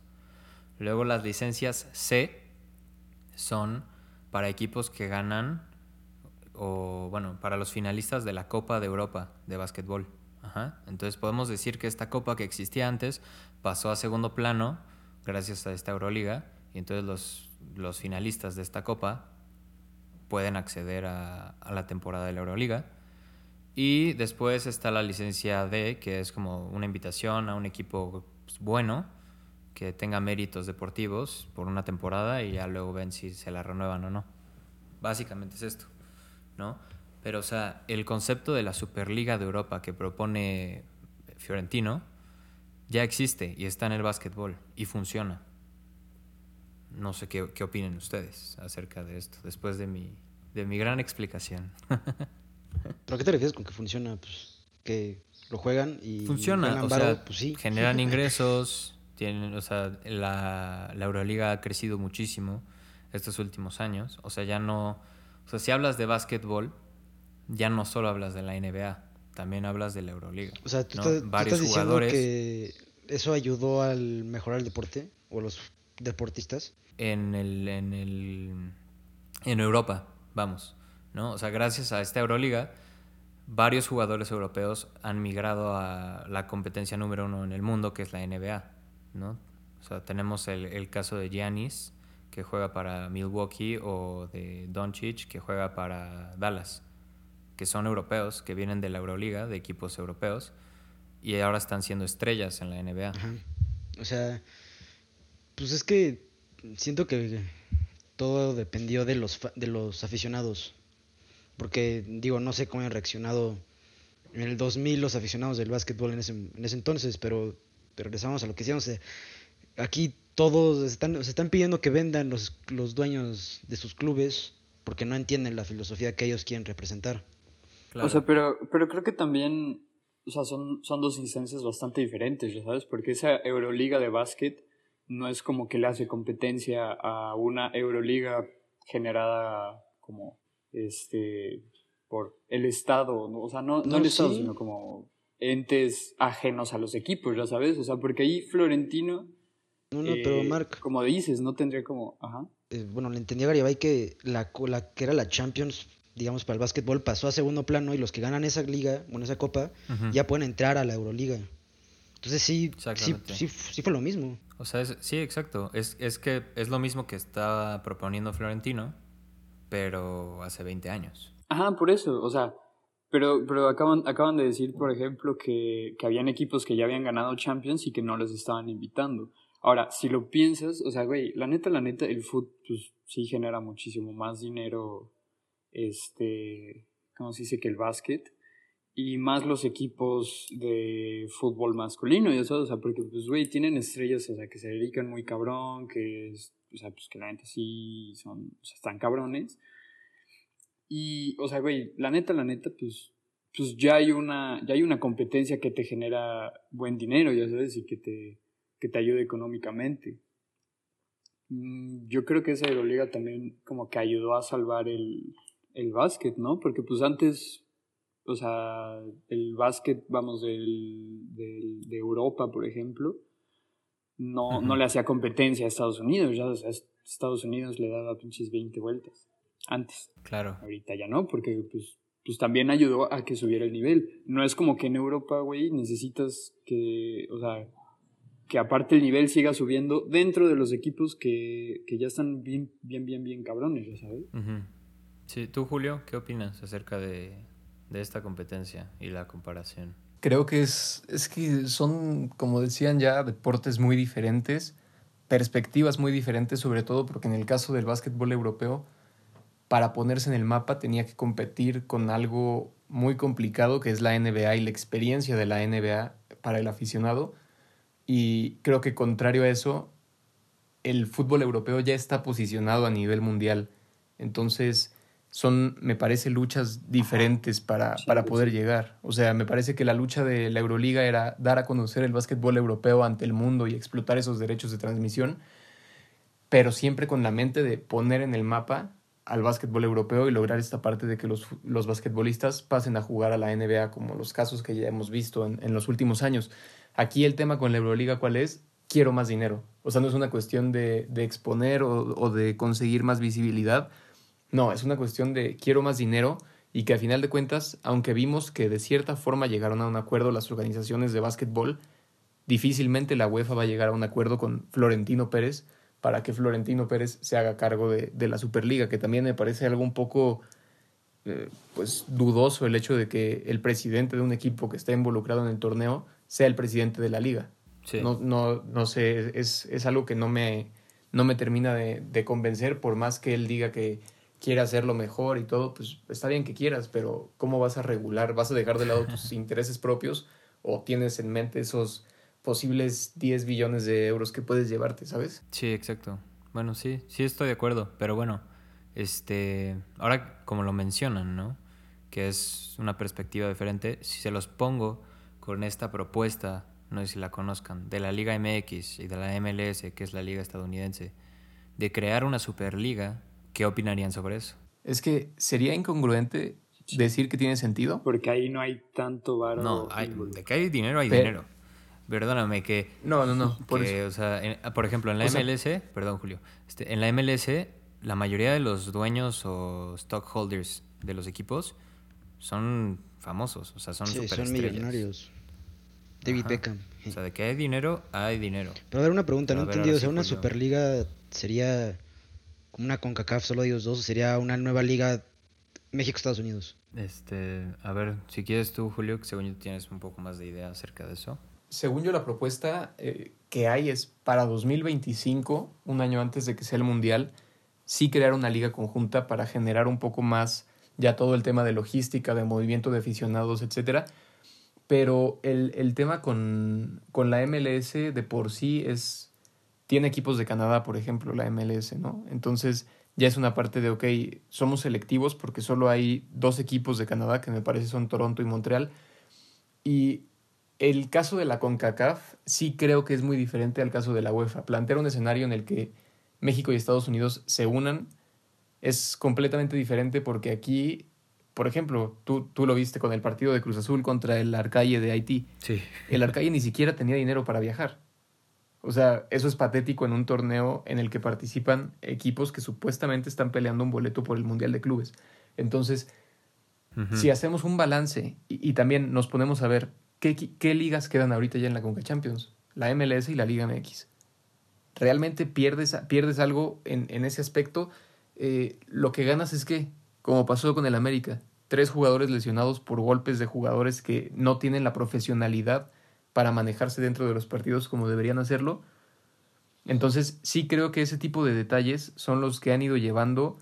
Luego las licencias C son para equipos que ganan, o bueno, para los finalistas de la Copa de Europa de básquetbol. Ajá. Entonces podemos decir que esta copa que existía antes pasó a segundo plano gracias a esta Euroliga y entonces los, los finalistas de esta copa pueden acceder a, la temporada de la Euroliga. Y después está la licencia D, que es como una invitación a un equipo pues, bueno que tenga méritos deportivos por una temporada y ya luego ven si se la renuevan o no. Básicamente es esto, ¿no? Pero, o sea, el concepto de la Superliga de Europa que propone Fiorentino ya existe y está en el básquetbol y funciona. No sé qué, qué opinen ustedes acerca de esto, después de mi, de mi gran explicación. ¿Pero qué te refieres con que funciona? Pues que lo juegan y funciona, ganan o sea, pues sí. generan ingresos, tienen, o sea, la, la Euroliga ha crecido muchísimo estos últimos años, o sea, ya no, o sea, si hablas de básquetbol, ya no solo hablas de la NBA, también hablas de la Euroliga. O sea, tú, ¿no? estás, tú Varios estás jugadores que eso ayudó al mejorar el deporte o los deportistas. en el, en el, en Europa, vamos, ¿no? O sea, gracias a esta Euroliga, varios jugadores europeos han migrado a la competencia número uno en el mundo, que es la NBA, ¿no? O sea, tenemos el, el caso de Giannis, que juega para Milwaukee, o de Doncic, que juega para Dallas, que son europeos, que vienen de la Euroliga, de equipos europeos, y ahora están siendo estrellas en la NBA. O sea, pues es que siento que todo dependió de los, de los aficionados. Porque, digo, no sé cómo han reaccionado en el 2000 los aficionados del básquetbol en ese, en ese entonces, pero regresamos a lo que decíamos. eh, Aquí todos están, se están pidiendo que vendan los, los dueños de sus clubes porque no entienden la filosofía que ellos quieren representar. Claro. O sea, pero, pero creo que también, o sea, son, son dos instancias bastante diferentes, ya sabes, porque esa Euroliga de básquet no es como que le hace competencia a una Euroliga generada como, este, por el Estado, ¿no? o sea, no, no, No, el Estado, sí. sino como entes ajenos a los equipos, ya sabes, o sea, porque ahí Florentino, No, no, pero eh, Marc, como dices, no tendría como, ajá. eh, bueno, le entendí a Garibay que la, que era la Champions, digamos, para el básquetbol pasó a segundo plano y los que ganan esa liga, bueno, esa copa, ya pueden entrar a la Euroliga. Entonces sí, sí, sí, sí fue lo mismo. O sea, es- sí, exacto. Es, es que es lo mismo que estaba proponiendo Florentino, pero hace 20 años. Ajá, por eso, o sea, pero, pero acaban, acaban de decir, por ejemplo, que, que habían equipos que ya habían ganado Champions y que no les estaban invitando. Ahora, si lo piensas, o sea, güey, la neta, la neta, el fútbol, pues sí genera muchísimo más dinero, este, ¿cómo se dice? Que el básquet. Y más los equipos de fútbol masculino, ya sabes, o sea, porque, pues, güey, tienen estrellas, o sea, que se dedican muy cabrón, que, es, o sea, pues que la neta sí son, o sea, están cabrones. Y, o sea, güey, la neta, la neta, pues, pues ya hay una, ya hay una competencia que te genera buen dinero, ya sabes, y que te, que te ayude económicamente. Mm, Yo creo que esa Euroliga también como que ayudó a salvar el, el básquet, ¿no? Porque pues antes, o sea, el básquet, vamos, del, del- de Europa, por ejemplo, no, no le hacía competencia a Estados Unidos, ya, o sea, Estados Unidos le daba pinches 20 vueltas antes. Claro. Ahorita ya no, porque pues, pues también ayudó a que subiera el nivel. No es como que en Europa, güey, necesitas que, o sea, que aparte el nivel siga subiendo dentro de los equipos que, que ya están bien, bien, bien, bien cabrones, ya sabes. Sí, tú, Julio, ¿qué opinas acerca de, de esta competencia y la comparación? Creo que es, es que son, como decían ya, deportes muy diferentes, perspectivas muy diferentes, sobre todo porque en el caso del básquetbol europeo, para ponerse en el mapa tenía que competir con algo muy complicado que es la NBA y la experiencia de la NBA para el aficionado. Y creo que contrario a eso, el fútbol europeo ya está posicionado a nivel mundial. Entonces, son, me parece, luchas diferentes para, Sí, para poder sí. llegar. O sea, me parece que la lucha de la Euroliga era dar a conocer el básquetbol europeo ante el mundo y explotar esos derechos de transmisión, pero siempre con la mente de poner en el mapa al básquetbol europeo y lograr esta parte de que los, los basquetbolistas pasen a jugar a la NBA, como los casos que ya hemos visto en, en los últimos años. Aquí el tema con la Euroliga, ¿cuál es? Quiero más dinero. O sea, no es una cuestión de, de exponer o, o de conseguir más visibilidad. No, es una cuestión de quiero más dinero y que a final de cuentas, aunque vimos que de cierta forma llegaron a un acuerdo las organizaciones de básquetbol, difícilmente la UEFA va a llegar a un acuerdo con Florentino Pérez para que Florentino Pérez se haga cargo de, de la Superliga, que también me parece algo un poco eh, pues dudoso el hecho de que el presidente de un equipo que está involucrado en el torneo sea el presidente de la liga. No, no, no sé, es, es algo que no me, no me termina de, de, convencer, por más que él diga que quiere hacerlo mejor y todo, pues está bien que quieras, pero ¿cómo vas a regular? ¿Vas a dejar de lado tus intereses propios o tienes en mente esos posibles 10 billones de euros que puedes llevarte, ¿sabes? Sí, exacto. Bueno, sí, sí estoy de acuerdo, pero bueno, este, ahora como lo mencionan, ¿no? Que es una perspectiva diferente, si se los pongo con esta propuesta no sé si la conozcan, de la Liga MX y de la MLS, que es la liga estadounidense, de crear una superliga, ¿qué opinarían sobre eso? Es que sería incongruente decir que tiene sentido. Porque ahí no hay tanto varo. No, de que hay dinero, hay dinero. Perdóname que... No, no, no. Por, o sea, por ejemplo, en la MLS, perdón Julio, este, en la MLS la mayoría de los dueños o stockholders de los equipos son famosos, o sea, son sí, son millonarios. David Beckham. O sea, de que hay dinero, hay dinero. Pero a ver, una pregunta, no he entendido. O sea, una Superliga sería una CONCACAF, solo ellos dos, sería una nueva liga México-Estados Unidos. Este, a ver, si quieres tú, Julio, que según yo tienes un poco más de idea acerca de eso. Según yo, la propuesta eh, que hay es para 2025, un año antes de que sea el Mundial, sí crear una liga conjunta para generar un poco más ya todo el tema de logística, de movimiento de aficionados, etcétera, pero el, el tema con, con, la MLS de por sí es... Tiene equipos de Canadá, por ejemplo, la MLS, ¿no? Entonces ya es una parte de, ok, somos selectivos porque solo hay dos equipos de Canadá, que me parece son Toronto y Montreal. Y el caso de la CONCACAF sí creo que es muy diferente al caso de la UEFA. Plantear un escenario en el que México y Estados Unidos se unan es completamente diferente porque aquí por ejemplo, tú, tú lo viste con el partido de Cruz Azul contra el Arcalle de Haití. Sí. El Arcalle ni siquiera tenía dinero para viajar. O sea, eso es patético en un torneo en el que participan equipos que supuestamente están peleando un boleto por el Mundial de Clubes. Entonces, si hacemos un balance y, también nos ponemos a ver qué, qué ligas quedan ahorita ya en la Conca Champions, la MLS y la Liga MX. ¿Realmente pierdes, pierdes algo en, en ese aspecto? Eh, lo que ganas es que como pasó con el América. Tres jugadores lesionados por golpes de jugadores que no tienen la profesionalidad para manejarse dentro de los partidos como deberían hacerlo. Entonces sí creo que ese tipo de detalles son los que han ido llevando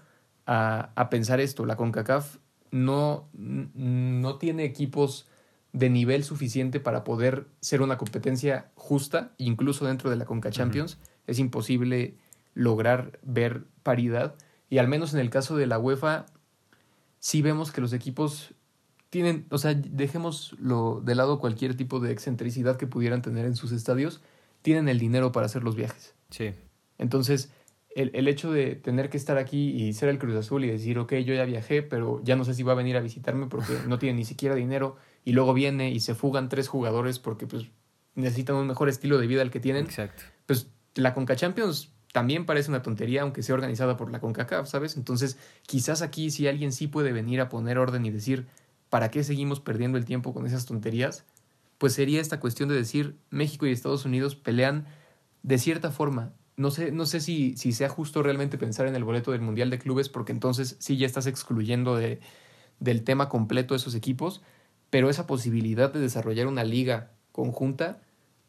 a, a pensar esto. La CONCACAF no, no tiene equipos de nivel suficiente para poder ser una competencia justa, incluso dentro de la CONCA Champions. Es imposible lograr ver paridad. Y al menos en el caso de la UEFA, sí vemos que los equipos tienen, o sea, dejémoslo de lado cualquier tipo de excentricidad que pudieran tener en sus estadios, tienen el dinero para hacer los viajes. Sí. Entonces, el, el, hecho de tener que estar aquí y ser el Cruz Azul y decir, ok, yo ya viajé, pero ya no sé si va a venir a visitarme porque no tiene ni siquiera dinero, y luego viene y se fugan tres jugadores porque pues necesitan un mejor estilo de vida al que tienen. Exacto. Pues la Conca Champions también parece una tontería, aunque sea organizada por la CONCACAF, ¿sabes? Entonces, quizás aquí si alguien sí puede venir a poner orden y decir, ¿para qué seguimos perdiendo el tiempo con esas tonterías? Pues sería esta cuestión de decir, México y Estados Unidos pelean de cierta forma. No sé, no sé si, si sea justo realmente pensar en el boleto del Mundial de Clubes, porque entonces sí ya estás excluyendo de, del tema completo esos equipos, pero esa posibilidad de desarrollar una liga conjunta,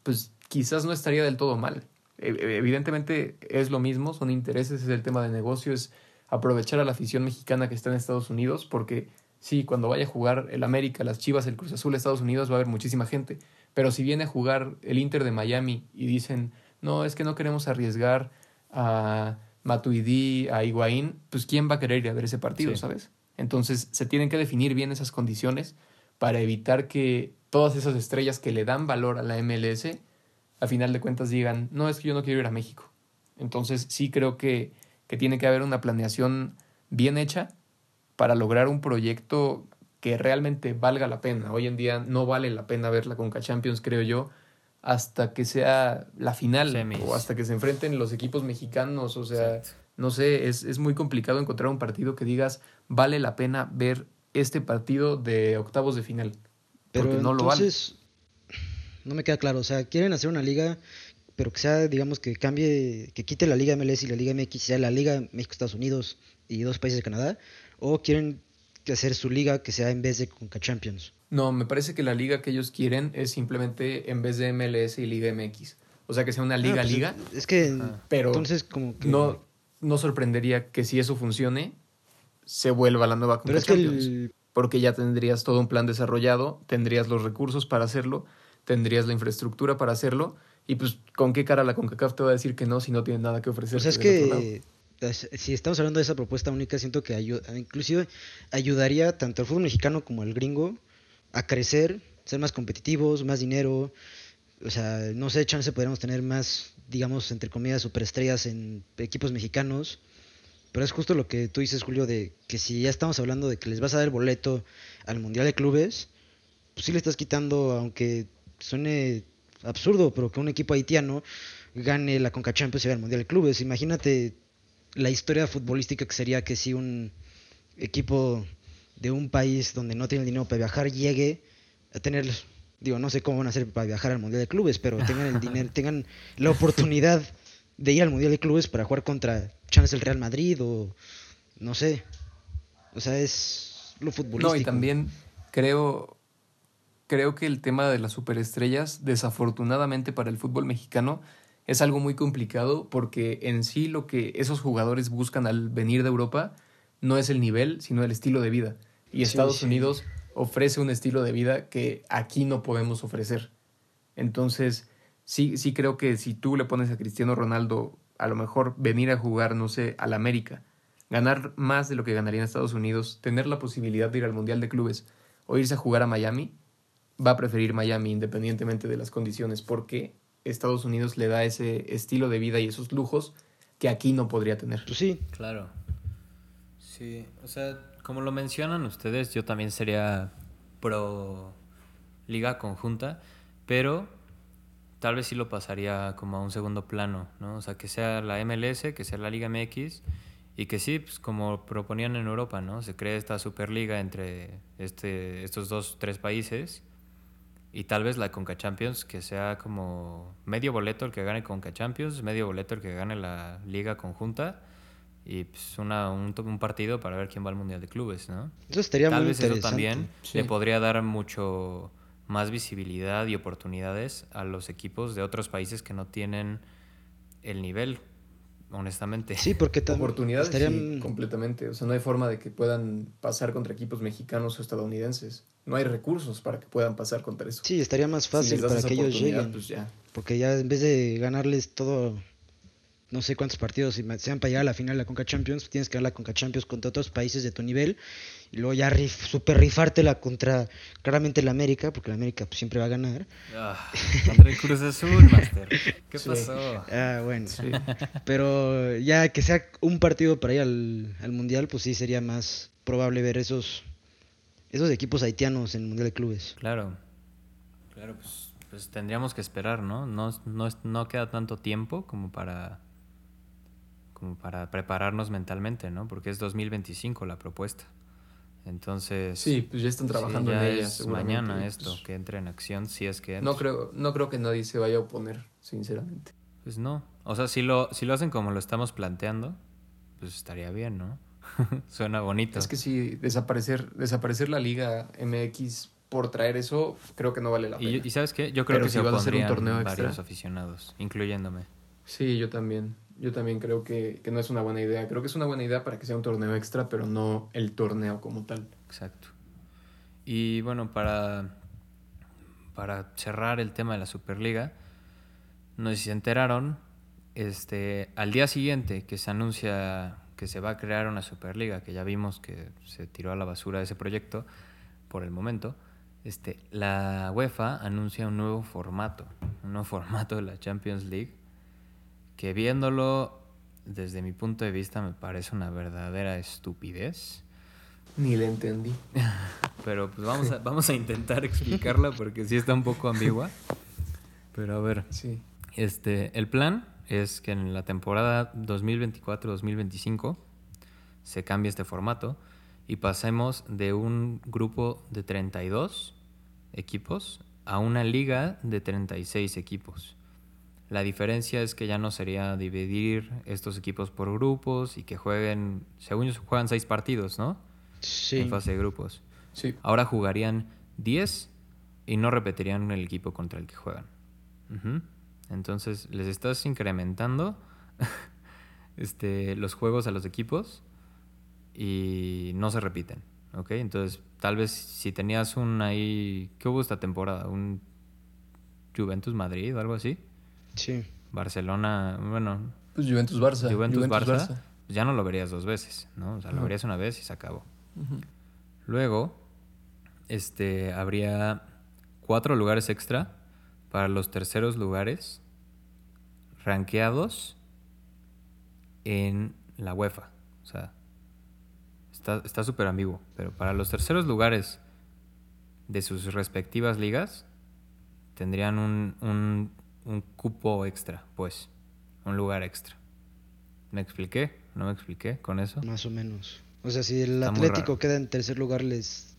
pues quizás no estaría del todo mal. E, e, evidentemente es lo mismo, son intereses, es el tema de negocio, es aprovechar a la afición mexicana que está en Estados Unidos, porque sí, cuando vaya a jugar el América, las Chivas, el Cruz Azul, Estados Unidos, va a haber muchísima gente, pero si viene a jugar el Inter de Miami y dicen, no, es que no queremos arriesgar a Matuidi, a Higuaín, pues ¿quién va a querer ir a ver ese partido, sabes? Entonces se tienen que definir bien esas condiciones para evitar que todas esas estrellas que le dan valor a la MLS a final de cuentas digan, no, es que yo no quiero ir a México. Entonces sí creo que, que tiene que haber una planeación bien hecha para lograr un proyecto que realmente valga la pena. Hoy en día no vale la pena verla con Champions, creo yo, hasta que sea la final o hasta que se enfrenten los equipos mexicanos. O sea, no sé, es, es, muy complicado encontrar un partido que digas vale la pena ver este partido de octavos de final. Pero porque no lo vale no me queda claro. O sea, quieren hacer una liga, pero que sea, digamos, que cambie, que quite la Liga MLS y la Liga MX, sea la Liga México-Estados Unidos y dos países de Canadá, o quieren hacer su liga que sea en vez de Conca Champions. No, me parece que la liga que ellos quieren es simplemente en vez de MLS y Liga MX. O sea, que sea una Ah, liga pues, liga, Es que pero entonces como que... no, no sorprendería que si eso funcione, se vuelva la nueva Pero Conca que Champions. el, Porque ya tendrías todo un plan desarrollado, tendrías los recursos para hacerlo, tendrías la infraestructura para hacerlo, y pues, ¿con qué cara la CONCACAF te va a decir que no si no tiene nada que ofrecer? O sea, es que si estamos hablando de esa propuesta única, siento que ayuda, inclusive ayudaría tanto al fútbol mexicano como al gringo a crecer, ser más competitivos, más dinero. O sea, no sé, chance podríamos tener más, digamos, entre comillas, superestrellas en equipos mexicanos. Pero es justo lo que tú dices, Julio, de que si ya estamos hablando de que les vas a dar boleto al Mundial de Clubes, pues sí le estás quitando, aunque suene absurdo, pero que un equipo haitiano gane la Conca Champions y vaya al Mundial de Clubes. Imagínate la historia futbolística que sería que si un equipo de un país donde no tiene el dinero para viajar llegue a tener, digo, no sé cómo van a hacer para viajar al Mundial de Clubes, pero tengan el dinero, tengan la oportunidad de ir al Mundial de Clubes para jugar contra chance el Real Madrid o no sé. O sea, es lo futbolístico. No, y también creo, creo que el tema de las superestrellas, desafortunadamente para el fútbol mexicano, es algo muy complicado porque en sí lo que esos jugadores buscan al venir de Europa no es el nivel, sino el estilo de vida. Y Sí, Estados sí. Unidos ofrece un estilo de vida que aquí no podemos ofrecer. Entonces, sí, sí creo que si tú le pones a Cristiano Ronaldo a lo mejor venir a jugar, no sé, al América, ganar más de lo que ganaría en Estados Unidos, tener la posibilidad de ir al Mundial de Clubes o irse a jugar a Miami, va a preferir Miami independientemente de las condiciones, porque Estados Unidos le da ese estilo de vida y esos lujos que aquí no podría tener. Pues sí, Claro. Sí, o sea, como lo mencionan ustedes, yo también sería pro liga conjunta, pero tal vez sí lo pasaría como a un segundo plano, ¿no? O sea, que sea la MLS, que sea la Liga MX y que sí, pues como proponían en Europa, ¿no? Se cree esta superliga entre este, estos dos, tres países y tal vez la Conca Champions que sea como medio boleto el que gane Conca Champions, medio boleto el que gane la liga conjunta y pues una, un, un partido para ver quién va al Mundial de Clubes, ¿no? eso estaría Tal muy vez eso también Sí. le podría dar mucho más visibilidad y oportunidades a los equipos de otros países que no tienen el nivel, honestamente. Sí, porque también Oportunidades sí, estarían completamente. O sea, no hay forma de que puedan pasar contra equipos mexicanos o estadounidenses. No hay recursos para que puedan pasar contra eso. Sí, estaría más Si fácil das para que ellos lleguen. pues ya. Porque ya en vez de ganarles todo, no sé cuántos partidos, sean para llegar a la final de la Conca Champions, tienes que ganar la Conca Champions contra otros países de tu nivel y luego ya rif, super rifártela contra claramente la América, porque la América pues, siempre va a ganar. Ah, contra el Cruz Azul, Master. ¿Qué Sí. pasó? Ah, bueno. Sí. Pero ya que sea un partido para ir al, al Mundial, pues sí sería más probable ver esos, esos equipos haitianos en el Mundial de Clubes. Claro. Claro, pues, pues tendríamos que esperar, ¿no? No, no, no queda tanto tiempo como para como para prepararnos mentalmente, ¿no? Porque es 2025 la propuesta. Entonces, Sí, pues ya están sí, trabajando ya en ella. es mañana esto, pues, que entre en acción, si es que no, entra. creo, no creo que nadie se vaya a oponer, sinceramente. Pues no. O sea, si lo, si lo hacen como lo estamos planteando, pues estaría bien, ¿no? Suena bonito. Es que sí, desaparecer, desaparecer la Liga MX por traer eso, creo que no vale la pena. y, y ¿sabes qué? Yo creo Pero que si se vas a hacer un opondrían torneo varios extra. aficionados, incluyéndome. Sí, yo también. Yo también creo que, que no es una buena idea. Creo que es una buena idea para que sea un torneo extra, pero no el torneo como tal. Exacto. Y bueno, para, para cerrar el tema de la Superliga, no sé si se enteraron, este, al día siguiente que se anuncia que se va a crear una Superliga, que ya vimos que se tiró a la basura ese proyecto por el momento, este, la UEFA anuncia un nuevo formato, un nuevo formato de la Champions League, que viéndolo desde mi punto de vista me parece una verdadera estupidez. Ni le entendí. Pero pues vamos a, vamos a intentar explicarla porque sí está un poco ambigua. Pero a ver, Sí. este, el plan es que en la temporada 2024-2025 se cambie este formato y pasemos de un grupo de 32 equipos a una liga de 36 equipos. La diferencia es que ya no sería dividir estos equipos por grupos y que jueguen, según ellos juegan seis partidos, ¿no? Sí. en fase de grupos. Sí. Ahora jugarían 10 y no repetirían el equipo contra el que juegan. Entonces les estás incrementando este, los juegos a los equipos y no se repiten. ¿Ok? Entonces, tal vez si tenías un ahí. ¿Qué hubo esta temporada? ¿Un Juventus Madrid o algo así? Sí. Barcelona, bueno, Pues Juventus Barça. Juventus, Barça, ya no lo verías dos veces, ¿no? O sea, lo No. verías una vez y se acabó. Luego, este, habría cuatro lugares extra para los terceros lugares rankeados en la UEFA. O sea, está está súper ambiguo. Pero para los terceros lugares de sus respectivas ligas, tendrían un, un, un cupo extra, pues. Un lugar extra. ¿Me expliqué? ¿No me expliqué con eso? Más o menos. O sea, si el Está Atlético queda en tercer lugar, les.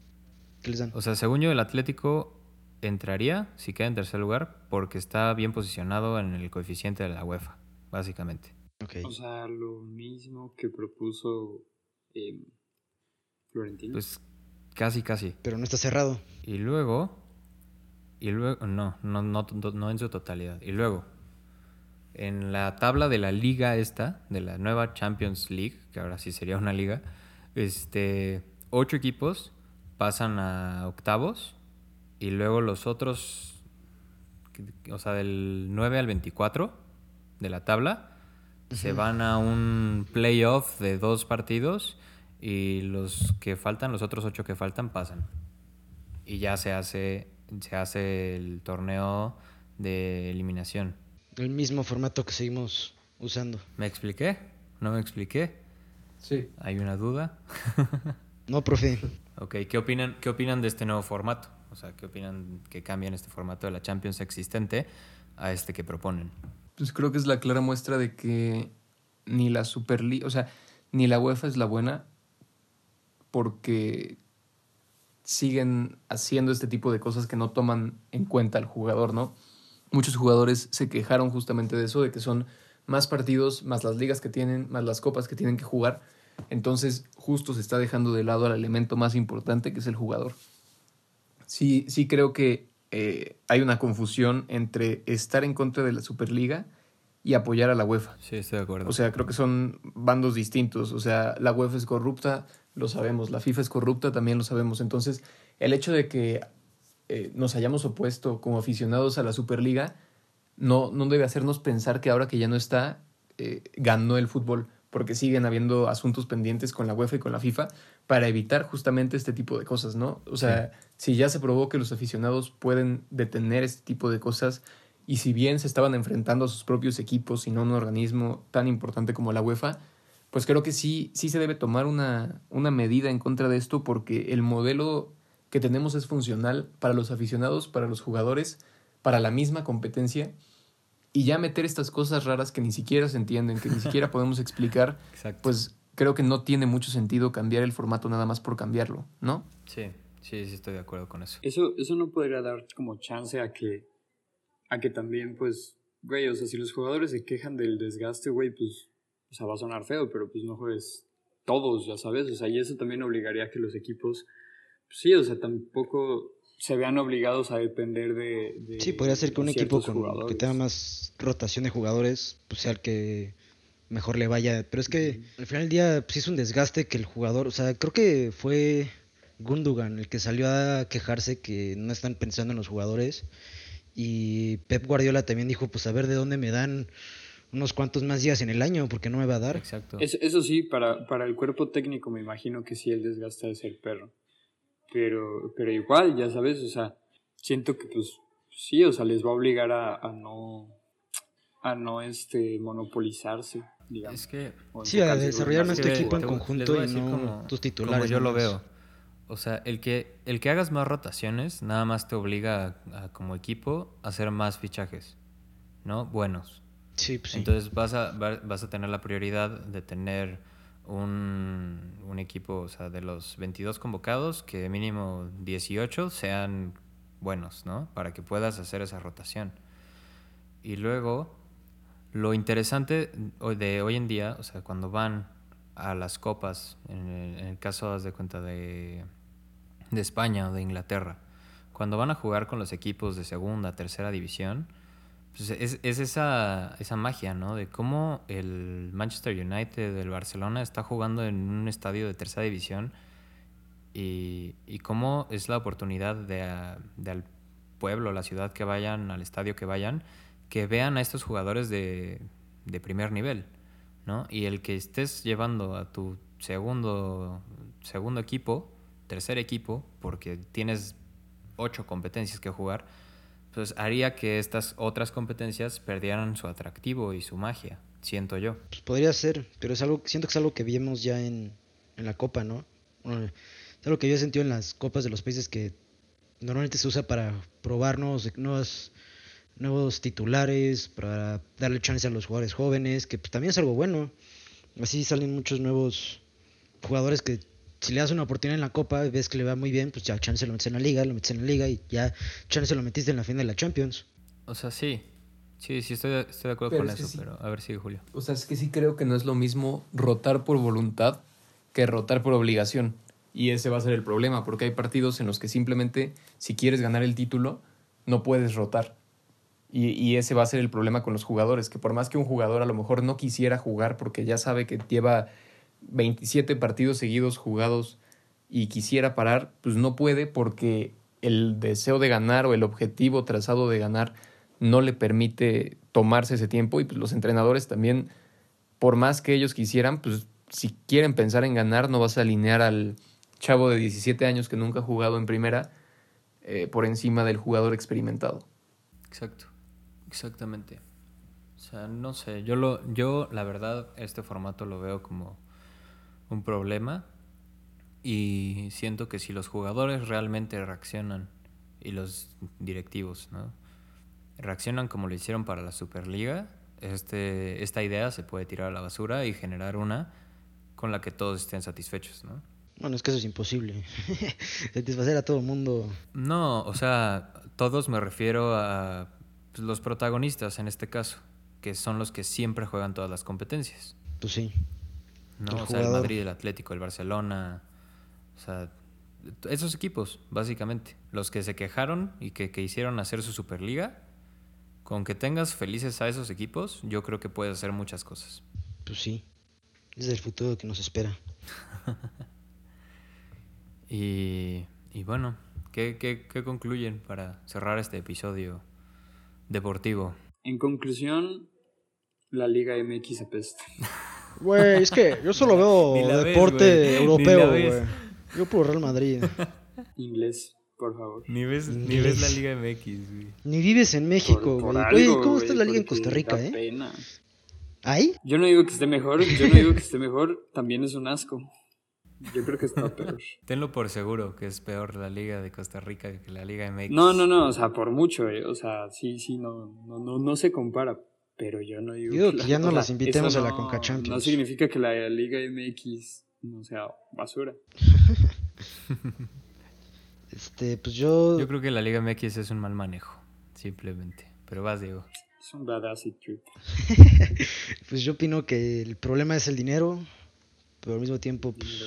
¿Qué les dan? O sea, según yo, el Atlético entraría si queda en tercer lugar porque está bien posicionado en el coeficiente de la UEFA, básicamente. Ok. O sea, lo mismo que propuso eh, Florentino. Pues casi, casi. Pero no está cerrado. Y luego, y luego, no, no, no, no, en su totalidad. Y luego, en la tabla de la liga esta, de la nueva Champions League, que ahora sí sería una liga, este, ocho equipos pasan a octavos y luego los otros, o sea, del 9 al 24 de la tabla, se van a un playoff de dos partidos y los que faltan, los otros ocho que faltan, pasan y ya se hace se hace el torneo de eliminación. El mismo formato que seguimos usando. ¿Me expliqué? ¿No me expliqué? Sí. ¿Hay una duda? No, profe. ok, ¿qué opinan, ¿qué opinan de este nuevo formato? O sea, ¿qué opinan que cambien este formato de la Champions existente a este que proponen? Pues creo que es la clara muestra de que ni la Superliga, o sea, ni la UEFA es la buena porque siguen haciendo este tipo de cosas que no toman en cuenta al jugador, ¿no? Muchos jugadores se quejaron justamente de eso, de que son más partidos, más las ligas que tienen, más las copas que tienen que jugar. Entonces, justo se está dejando de lado al elemento más importante, que es el jugador. Sí, sí creo que eh, hay una confusión entre estar en contra de la Superliga y apoyar a la UEFA. Sí, estoy de acuerdo. O sea, creo que son bandos distintos. O sea, la UEFA es corrupta, lo sabemos. La FIFA es corrupta, también lo sabemos. Entonces, el hecho de que eh, nos hayamos opuesto como aficionados a la Superliga no, no debe hacernos pensar que ahora que ya no está, eh, ganó el fútbol. Porque siguen habiendo asuntos pendientes con la UEFA y con la FIFA para evitar justamente este tipo de cosas, ¿no? O sea, si ya se probó que los aficionados pueden detener este tipo de cosas y si bien se estaban enfrentando a sus propios equipos y no a un organismo tan importante como la UEFA, pues creo que sí, sí se debe tomar una, una medida en contra de esto porque el modelo que tenemos es funcional para los aficionados, para los jugadores, para la misma competencia. Y ya meter estas cosas raras que ni siquiera se entienden, que ni siquiera podemos explicar, Exacto. pues creo que no tiene mucho sentido cambiar el formato nada más por cambiarlo, ¿no? Sí, sí, sí estoy de acuerdo con eso. Eso, eso no podría dar como chance a que, a que también, pues, güey, o sea, si los jugadores se quejan del desgaste, güey, pues, o sea, va a sonar feo, pero pues no juegues todos, ya sabes, o sea, y eso también obligaría a que los equipos, pues, sí, o sea, tampoco se vean obligados a depender de... de Sí, podría ser que un equipo con, que tenga más rotación de jugadores pues sea el que mejor le vaya. Pero es que al final del día pues, sí es un desgaste que el jugador, o sea, creo que fue Gundogan el que salió a quejarse que no están pensando en los jugadores. Y Pep Guardiola también dijo, pues a ver de dónde me dan unos cuantos más días en el año, porque no me va a dar. Exacto. Eso, eso sí, para, para el cuerpo técnico me imagino que sí el desgaste de ser perro. Pero, pero igual, ya sabes, o sea, siento que pues sí, o sea, les va a obligar a, a no a no este monopolizarse, digamos. Es que Sí, a desarrollar nuestro Es equipo en conjunto y no como- tus titulares. Como yo lo veo. O sea, el que, el que hagas más rotaciones nada más te obliga a, a, como equipo a hacer más fichajes, ¿no? Buenos. Sí, pues sí. Entonces vas a, va- vas a tener la prioridad de tener un, un equipo, o sea, de los 22 convocados, que mínimo 18 sean buenos, ¿no? Para que puedas hacer esa rotación. Y luego, lo interesante de hoy en día, o sea, cuando van a las copas, en el, caso, de cuenta, de, de España o de Inglaterra, cuando van a jugar con los equipos de segunda, tercera división, pues es, es, esa, esa magia, ¿no? De cómo el Manchester United, el Barcelona, está jugando en un estadio de tercera división y, y cómo es la oportunidad de, de, al pueblo, la ciudad que vayan, al estadio que vayan, que vean a estos jugadores de, de primer nivel, ¿no? Y el que estés llevando a tu segundo, segundo equipo, tercer equipo, porque tienes ocho competencias que jugar, pues haría que estas otras competencias perdieran su atractivo y su magia, siento yo. Pues podría ser, pero es algo, siento que es algo que vimos ya en, en la Copa, ¿no? es algo que yo he sentido en las Copas de los países que normalmente se usa para probar nuevos, nuevos, titulares, para darle chance a los jugadores jóvenes, que pues, también es algo bueno. Así salen muchos nuevos jugadores que si le das una oportunidad en la Copa y ves que le va muy bien, pues ya chance lo metes en la Liga, lo metes en la Liga y ya chance lo metiste en la final de la Champions. O sea, sí. Sí, sí, estoy, de acuerdo con eso, pero a ver si Julio. O sea, es que sí creo que no es lo mismo rotar por voluntad que rotar por obligación. Y ese va a ser el problema, porque hay partidos en los que simplemente, si quieres ganar el título, no puedes rotar. Y, y, ese va a ser el problema con los jugadores, que por más que un jugador a lo mejor no quisiera jugar porque ya sabe que lleva 27 partidos seguidos jugados y quisiera parar, pues no puede porque el deseo de ganar o el objetivo trazado de ganar no le permite tomarse ese tiempo y pues los entrenadores también, por más que ellos quisieran, pues si quieren pensar en ganar no vas a alinear al chavo de 17 años que nunca ha jugado en primera eh, por encima del jugador experimentado. Exacto, exactamente. O sea, no sé, yo, lo, yo la verdad este formato lo veo como un problema y siento que si los jugadores realmente reaccionan y los directivos, ¿no? Reaccionan como lo hicieron para la Superliga, este, esta idea se puede tirar a la basura y generar una con la que todos estén satisfechos, ¿no? Bueno, es que eso es imposible. Satisfacer a todo el mundo. No, o sea, todos me refiero a pues, los protagonistas en este caso, que son los que siempre juegan todas las competencias. Pues sí. ¿No? o sea, el Madrid, el Atlético, el Barcelona, o sea, esos equipos, básicamente, los que se quejaron y que, que hicieron hacer su Superliga, con que tengas felices a esos equipos, yo creo que puedes hacer muchas cosas. Pues sí, es el futuro que nos espera. y, y, bueno, ¿qué, qué, ¿qué concluyen para cerrar este episodio deportivo? En conclusión, la Liga MX apesta. Güey, es que yo solo veo deporte europeo, güey. Yo por Real Madrid. Inglés, por favor. Ni ves, ni ves la Liga MX, güey. Ni vives en México, güey. Oye, ¿cómo está la Liga en Costa Rica, eh? Pena. ¿Ahí? Yo no digo que esté mejor, yo no digo que esté mejor, también es un asco. Yo creo que está peor. Tenlo por seguro que es peor la Liga de Costa Rica que la Liga MX. No, no, no, o sea, por mucho, eh. o sea, sí, sí, no, no, no, no se compara, pero yo no digo, que, ya no las invitemos a la Conca Champions. No significa que la Liga MX no sea basura. este, pues yo... Yo creo que la Liga MX es un mal manejo, simplemente. Pero vas, Diego. Es un bad acid trip. pues yo opino que el problema es el dinero, pero al mismo tiempo pues,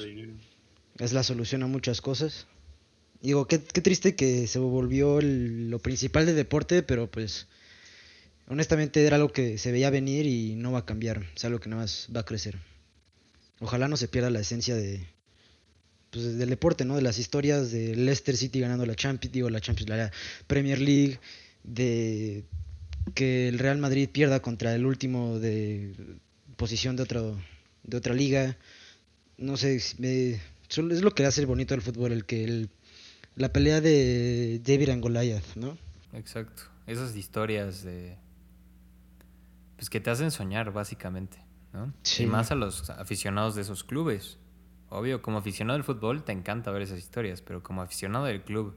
es la solución a muchas cosas. Digo, qué, qué triste que se volvió lo principal del deporte, pero pues honestamente era algo que se veía venir y no va a cambiar, es algo que nada más va a crecer. Ojalá no se pierda la esencia de pues, del deporte, ¿no? De las historias de Leicester City ganando la Champions, digo la Champions, la Premier League, de que el Real Madrid pierda contra el último de posición de otro de otra liga. No sé, es lo que hace el bonito del fútbol, el que el, la pelea de David and Goliath, ¿no? Exacto. Esas historias de pues que te hacen soñar, básicamente, ¿no? Y más a los aficionados de esos clubes. Obvio, como aficionado del fútbol te encanta ver esas historias, pero como aficionado del club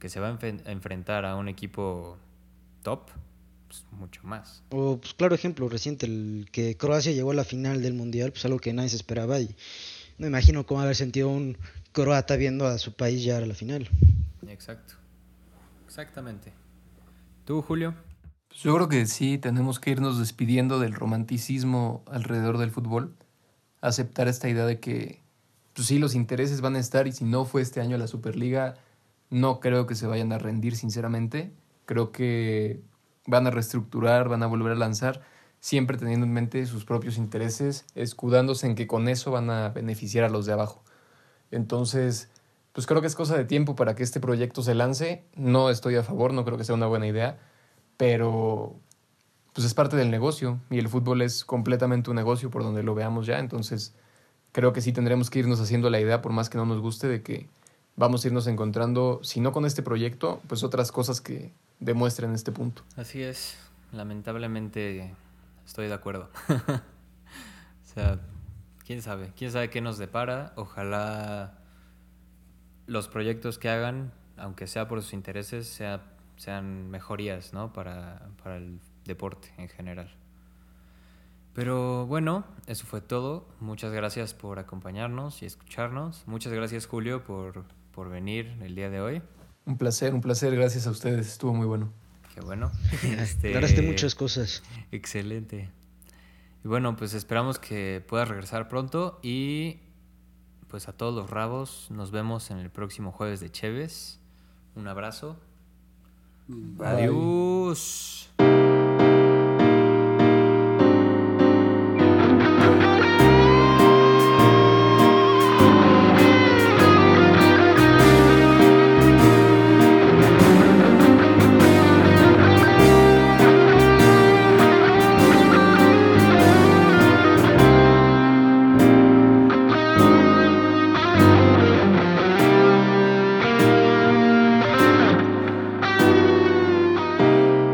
que se va a, enfrentar a un equipo top, pues mucho más. O, pues claro ejemplo reciente, el que Croacia llegó a la final del Mundial, pues algo que nadie se esperaba y no imagino cómo haber sentido un croata viendo a su país llegar a la final. Exacto. Exactamente. ¿Tú, Julio? Yo creo que sí, tenemos que irnos despidiendo del romanticismo alrededor del fútbol. aceptar esta idea de que, pues sí, los intereses van a estar y si no fue este año la Superliga, no creo que se vayan a rendir, sinceramente. Creo que van a reestructurar, van a volver a lanzar, siempre teniendo en mente sus propios intereses, escudándose en que con eso van a beneficiar a los de abajo. Entonces, pues creo que es cosa de tiempo para que este proyecto se lance. No estoy a favor, no creo que sea una buena idea, pero pues es parte del negocio y el fútbol es completamente un negocio por donde lo veamos ya. Entonces, creo que sí tendremos que irnos haciendo la idea, por más que no nos guste, de que vamos a irnos encontrando, si no con este proyecto, pues otras cosas que demuestren este punto. Así es, lamentablemente estoy de acuerdo. o sea, quién sabe, quién sabe qué nos depara. Ojalá los proyectos que hagan, aunque sea por sus intereses, sea, sean mejorías ¿no? para, para el deporte en general. Pero bueno, eso fue todo. Muchas gracias por acompañarnos y escucharnos. Muchas gracias Julio por, por venir el día de hoy. Un placer, un placer. Gracias a ustedes. Estuvo muy bueno. Qué bueno. Este... muchas cosas. Excelente. Y bueno, pues esperamos que puedas regresar pronto y pues a todos los rabos nos vemos en el próximo jueves de Cheves. Un abrazo. Adiós.